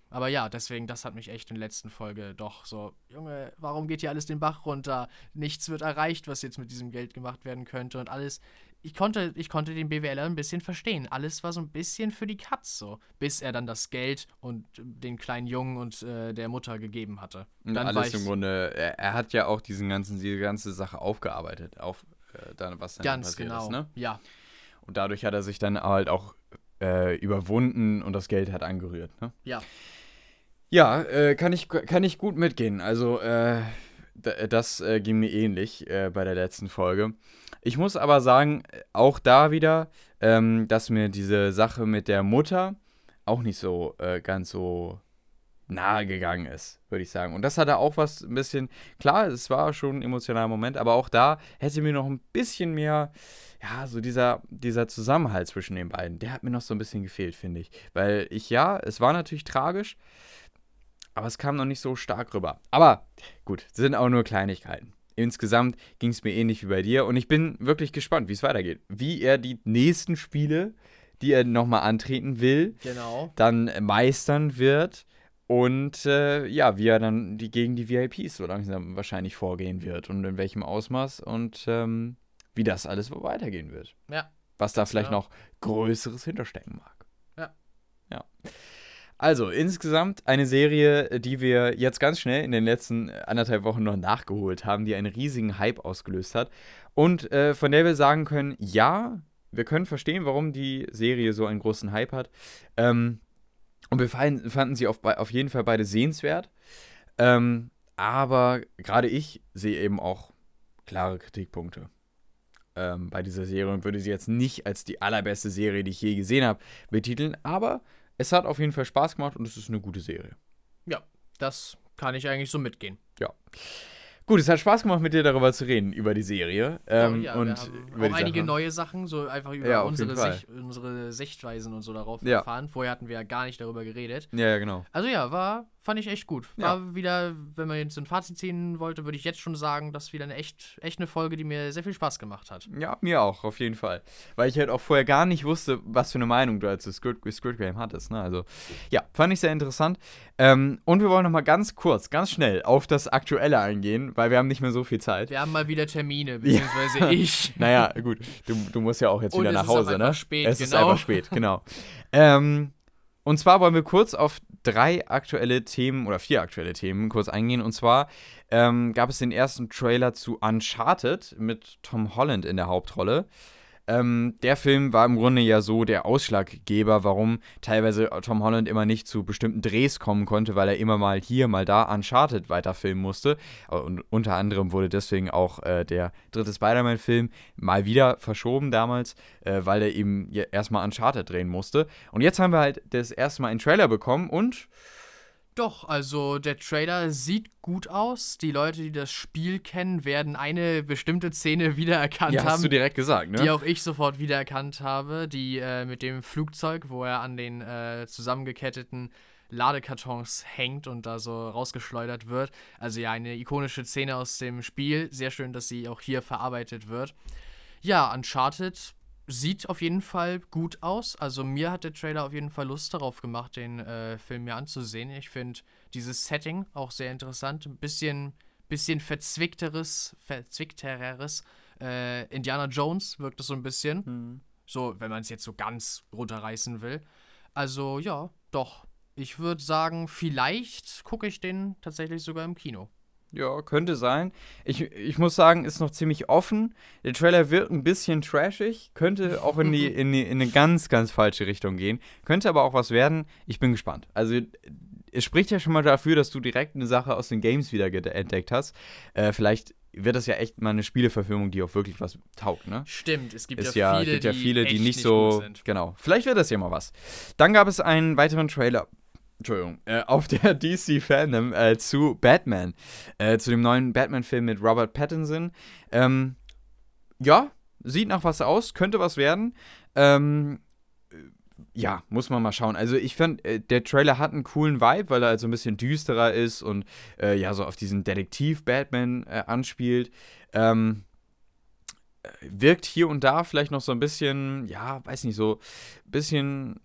Aber ja, deswegen, das hat mich echt in der letzten Folge doch so, Junge, warum geht hier alles den Bach runter? Nichts wird erreicht, was jetzt mit diesem Geld gemacht werden könnte und alles. Ich konnte, ich konnte den BWLer ein bisschen verstehen. Alles war so ein bisschen für die Katz so, bis er dann das Geld und den kleinen Jungen und äh, der Mutter gegeben hatte. Und dann war alles im Grunde, er, er hat ja auch diesen ganzen, diese ganze Sache aufgearbeitet, auf äh, dann, was dann ganz passiert genau. ist, ne? Ja, Und dadurch hat er sich dann halt auch äh, überwunden und das Geld hat angerührt, ne? ja. Ja, äh, kann, ich, kann ich gut mitgehen. Also, äh, das äh, ging mir ähnlich äh, bei der letzten Folge. Ich muss aber sagen, auch da wieder, ähm, dass mir diese Sache mit der Mutter auch nicht so äh, ganz so nahe gegangen ist, würde ich sagen. Und das hatte auch was ein bisschen, klar, es war schon ein emotionaler Moment, aber auch da hätte mir noch ein bisschen mehr, ja, so dieser, dieser Zusammenhalt zwischen den beiden, der hat mir noch so ein bisschen gefehlt, finde ich. Weil ich, ja, es war natürlich tragisch, aber es kam noch nicht so stark rüber. Aber gut, sind auch nur Kleinigkeiten. Insgesamt ging es mir ähnlich wie bei dir und ich bin wirklich gespannt, wie es weitergeht. Wie er die nächsten Spiele, die er nochmal antreten will, Genau. dann meistern wird und äh, ja, wie er dann die, gegen die VIPs so langsam wahrscheinlich vorgehen wird und in welchem Ausmaß und ähm, wie das alles weitergehen wird. Ja. Was da vielleicht genau. noch Größeres hinterstecken mag. Ja. Ja. Also, insgesamt eine Serie, die wir jetzt ganz schnell in den letzten anderthalb Wochen noch nachgeholt haben, die einen riesigen Hype ausgelöst hat. Und äh, von der wir sagen können, ja, wir können verstehen, warum die Serie so einen großen Hype hat. Ähm, und wir fanden, fanden sie auf, auf jeden Fall beide sehenswert. Ähm, aber gerade ich sehe eben auch klare Kritikpunkte ähm, bei dieser Serie und würde sie jetzt nicht als die allerbeste Serie, die ich je gesehen habe, betiteln. Aber es hat auf jeden Fall Spaß gemacht und es ist eine gute Serie. Ja, das kann ich eigentlich so mitgehen. Ja. Gut, es hat Spaß gemacht, mit dir darüber zu reden, über die Serie. Ähm, ja, und wir haben über auch einige Sache. neue Sachen, so einfach über Ja, unsere. Sicht, unsere Sichtweisen und so darauf Ja. erfahren. Vorher hatten wir ja gar nicht darüber geredet. Ja, ja, genau. Also ja, war, fand ich echt gut. Ja. War wieder, wenn man jetzt ein Fazit ziehen wollte, würde ich jetzt schon sagen, das ist wieder eine echt, echt eine Folge, die mir sehr viel Spaß gemacht hat. Ja, mir auch, auf jeden Fall. Weil ich halt auch vorher gar nicht wusste, was für eine Meinung du als Squid, Squid Game hattest. Ne? Also, ja, fand ich sehr interessant. Ähm, und wir wollen noch mal ganz kurz, ganz schnell auf das Aktuelle eingehen, weil wir haben nicht mehr so viel Zeit. Wir haben mal wieder Termine, beziehungsweise [laughs] ich. Naja, gut, du, du musst ja auch jetzt Und wieder nach ist Hause, ne? spät, es ist genau. einfach spät, genau. ähm, und zwar wollen wir kurz auf drei aktuelle Themen oder vier aktuelle Themen kurz eingehen. Und zwar ähm, gab es den ersten Trailer zu Uncharted mit Tom Holland in der Hauptrolle. Ähm, der Film war im Grunde ja so der Ausschlaggeber, warum teilweise Tom Holland immer nicht zu bestimmten Drehs kommen konnte, weil er immer mal hier, mal da Uncharted weiterfilmen musste. Und unter anderem wurde deswegen auch äh, der dritte Spider-Man-Film mal wieder verschoben damals, äh, weil er eben erstmal Uncharted drehen musste. Und jetzt haben wir halt das erste Mal einen Trailer bekommen und Doch, also der Trailer sieht gut aus. Die Leute, die das Spiel kennen, werden eine bestimmte Szene [laughs] wiedererkannt ja, haben. hast du direkt gesagt, ne? die auch ich sofort wiedererkannt habe, die äh, mit dem Flugzeug, wo er an den äh, zusammengeketteten Ladekartons hängt und da so rausgeschleudert wird. Also ja, eine ikonische Szene aus dem Spiel. Sehr schön, dass sie auch hier verarbeitet wird. Ja, Uncharted sieht auf jeden Fall gut aus. Also mir hat der Trailer auf jeden Fall Lust darauf gemacht, den äh, Film mir anzusehen. Ich finde dieses Setting auch sehr interessant. Ein bisschen, bisschen verzwickteres, verzwicktereres. Äh, Indiana Jones wirkt es so ein bisschen. Hm. So, wenn man es jetzt so ganz runterreißen will. Also ja, doch. Ich würde sagen, vielleicht gucke ich den tatsächlich sogar im Kino. Ja, könnte sein. Ich, ich muss sagen, ist noch ziemlich offen. Der Trailer wird ein bisschen trashig, könnte auch in, die, [laughs] in, die, in eine ganz, ganz falsche Richtung gehen. Könnte aber auch was werden. Ich bin gespannt. Also, es spricht ja schon mal dafür, dass du direkt eine Sache aus den Games wieder entdeckt hast. Äh, vielleicht wird das ja echt mal eine Spieleverfilmung, die auch wirklich was taugt, ne? Stimmt, es gibt ja, ja, viele, gibt ja viele, die echt nicht so. Genau. Vielleicht wird das ja mal was. Dann gab es einen weiteren Trailer. Entschuldigung, äh, auf der [laughs] DC Fandom äh, zu Batman, äh, zu dem neuen Batman-Film mit Robert Pattinson. Ähm, ja, sieht nach was aus, könnte was werden. Ähm, äh, ja, muss man mal schauen. Also ich fand, äh, der Trailer hat einen coolen Vibe, weil er halt so ein bisschen düsterer ist und äh, ja, so auf diesen Detektiv-Batman äh, anspielt. Ähm, äh, wirkt hier und da vielleicht noch so ein bisschen, ja, weiß nicht, so ein bisschen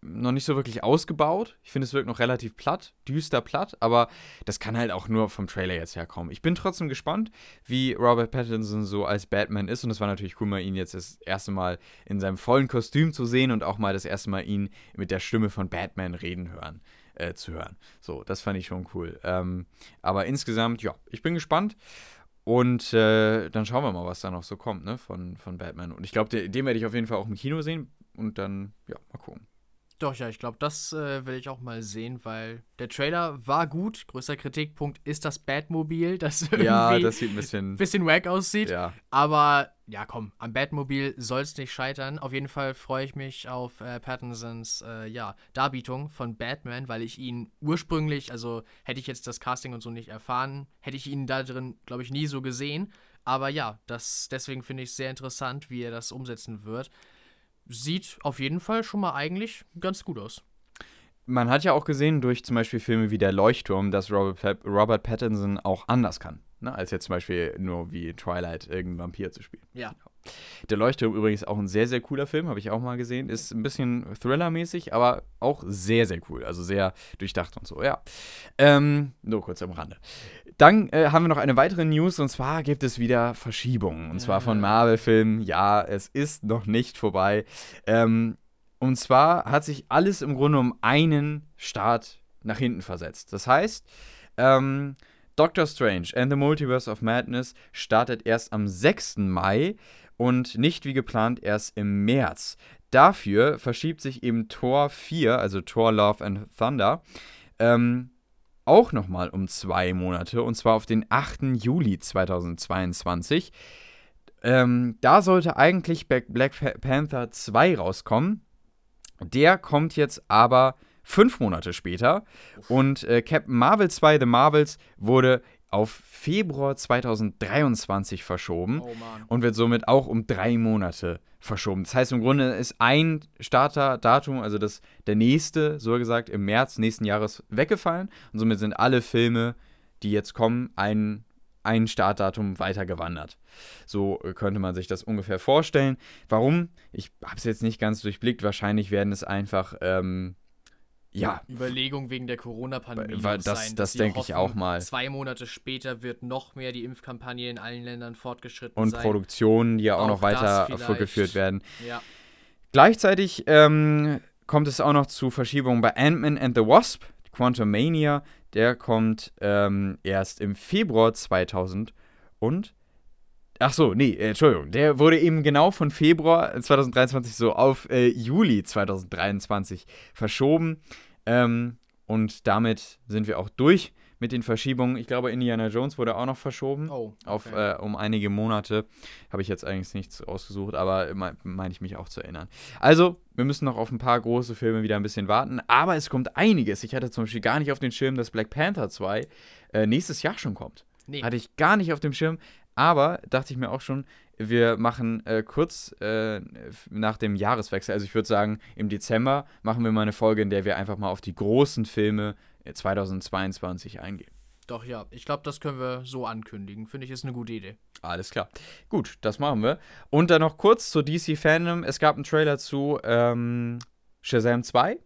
noch nicht so wirklich ausgebaut. Ich finde, es wirkt noch relativ platt, düster platt, aber das kann halt auch nur vom Trailer jetzt herkommen. Ich bin trotzdem gespannt, wie Robert Pattinson so als Batman ist und es war natürlich cool, mal ihn jetzt das erste Mal in seinem vollen Kostüm zu sehen und auch mal das erste Mal ihn mit der Stimme von Batman reden hören, äh, zu hören. So, das fand ich schon cool. Ähm, aber insgesamt, ja, ich bin gespannt. Und äh, dann schauen wir mal, was da noch so kommt, ne, von, von Batman. Und ich glaube, den, den werde ich auf jeden Fall auch im Kino sehen. Und dann, ja, mal gucken. Doch, ja, ich glaube, das äh, will ich auch mal sehen, weil der Trailer war gut. Größter Kritikpunkt ist das Batmobil, [laughs] das irgendwie Ja, das sieht ein bisschen. bisschen wack aussieht. Ja. Aber ja, komm, am Batmobil soll es nicht scheitern. Auf jeden Fall freue ich mich auf äh, Pattinsons äh, ja, Darbietung von Batman, weil ich ihn ursprünglich, also hätte ich jetzt das Casting und so nicht erfahren, hätte ich ihn da drin, glaube ich, nie so gesehen. Aber ja, das, deswegen finde ich es sehr interessant, wie er das umsetzen wird. Sieht auf jeden Fall schon mal eigentlich ganz gut aus. Man hat ja auch gesehen durch zum Beispiel Filme wie Der Leuchtturm, dass Robert, Robert Pattinson auch anders kann, ne? als jetzt zum Beispiel nur wie Twilight irgendein Vampir zu spielen. Ja. Der Leuchtturm übrigens auch ein sehr, sehr cooler Film, habe ich auch mal gesehen. Ist ein bisschen Thriller-mäßig, aber auch sehr, sehr cool. Also sehr durchdacht und so, ja. Ähm, nur kurz am Rande. Dann äh, haben wir noch eine weitere News und zwar gibt es wieder Verschiebungen. Und zwar von Ja. Marvel-Filmen. Ja, es ist noch nicht vorbei. Ähm, und zwar hat sich alles im Grunde um einen Start nach hinten versetzt. Das heißt, ähm, Doctor Strange and the Multiverse of Madness startet erst am 6. Mai und nicht wie geplant erst im März. Dafür verschiebt sich eben Tor 4, also Tor Love and Thunder, ähm, auch nochmal um zwei Monate und zwar auf den 8. Juli 2022. Ähm, da sollte eigentlich Black Black Panther 2 rauskommen. Der kommt jetzt aber fünf Monate später. Und äh, Captain Marvel 2 The Marvels wurde auf Februar 2023 verschoben Oh und wird somit auch um drei Monate verschoben. Das heißt, im Grunde ist ein Starterdatum, also das, der nächste, so gesagt, im März nächsten Jahres weggefallen. Und somit sind alle Filme, die jetzt kommen, ein, ein Startdatum weitergewandert. So äh, könnte man sich das ungefähr vorstellen. Warum? Ich habe es jetzt nicht ganz durchblickt. Wahrscheinlich werden es einfach, ähm, ja, Überlegung wegen der Corona-Pandemie. Das- sein, das denke ich hoffen, auch mal. Zwei Monate später wird noch mehr die Impfkampagne in allen Ländern fortgeschritten und sein. Produktionen, die ja auch, noch Auch das weiter vorgeführt werden. Ja. Gleichzeitig ähm, kommt es auch noch zu Verschiebungen bei Ant-Man and the Wasp, Quantum Mania. Der kommt ähm, erst im Februar 2000 und. Ach so, nee, äh, Entschuldigung. Der wurde eben genau von Februar 2023 so auf äh, Juli 2023 verschoben. Ähm, und damit sind wir auch durch mit den Verschiebungen. Ich glaube, Indiana Jones wurde auch noch verschoben Oh, auf okay. äh, um einige Monate. Habe ich jetzt eigentlich nichts ausgesucht, aber me- meine ich mich auch zu erinnern. Also, wir müssen noch auf ein paar große Filme wieder ein bisschen warten, aber es kommt einiges. Ich hatte zum Beispiel gar nicht auf den Schirm, dass Black Panther 2 äh, nächstes Jahr schon kommt. nee. Hatte ich gar nicht auf dem Schirm, aber dachte ich mir auch schon, wir machen äh, kurz äh, nach dem Jahreswechsel, also ich würde sagen, im Dezember machen wir mal eine Folge, in der wir einfach mal auf die großen Filme äh, 2022 eingehen. Doch, ja. Ich glaube, das können wir so ankündigen. Finde ich, ist eine gute Idee. Alles klar. Gut, das machen wir. Und dann noch kurz zu DC Fandom. Es gab einen Trailer zu ähm, Shazam 2.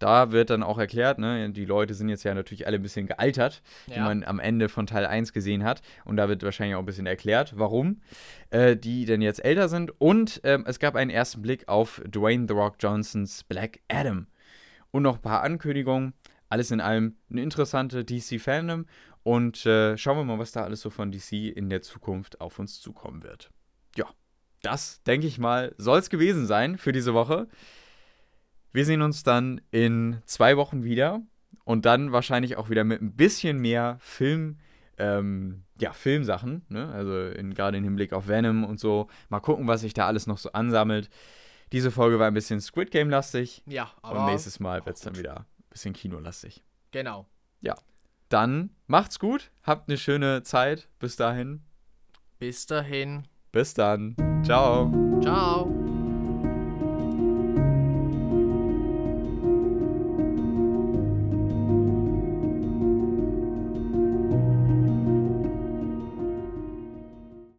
Da wird dann auch erklärt, ne, die Leute sind jetzt ja natürlich alle ein bisschen gealtert, die Ja. man am Ende von Teil 1 gesehen hat. Und da wird wahrscheinlich auch ein bisschen erklärt, warum äh, die denn jetzt älter sind. Und ähm, es gab einen ersten Blick auf Dwayne The Rock Johnsons Black Adam. Und noch ein paar Ankündigungen. Alles in allem eine interessante DC-Fandom. Und äh, schauen wir mal, was da alles so von DC in der Zukunft auf uns zukommen wird. Ja, das, denke ich mal, soll es gewesen sein für diese Woche. Wir sehen uns dann in zwei Wochen wieder und dann wahrscheinlich auch wieder mit ein bisschen mehr Film, ähm, ja, Filmsachen, ne? Also in, gerade im Hinblick auf Venom und so. Mal gucken, was sich da alles noch so ansammelt. Diese Folge war ein bisschen Squid Game-lastig Ja, aber. und nächstes Mal wird es dann wieder ein bisschen Kinolastig. Genau. Dann macht's gut, habt eine schöne Zeit. Bis dahin. Bis dahin. Bis dann. Ciao. Ciao.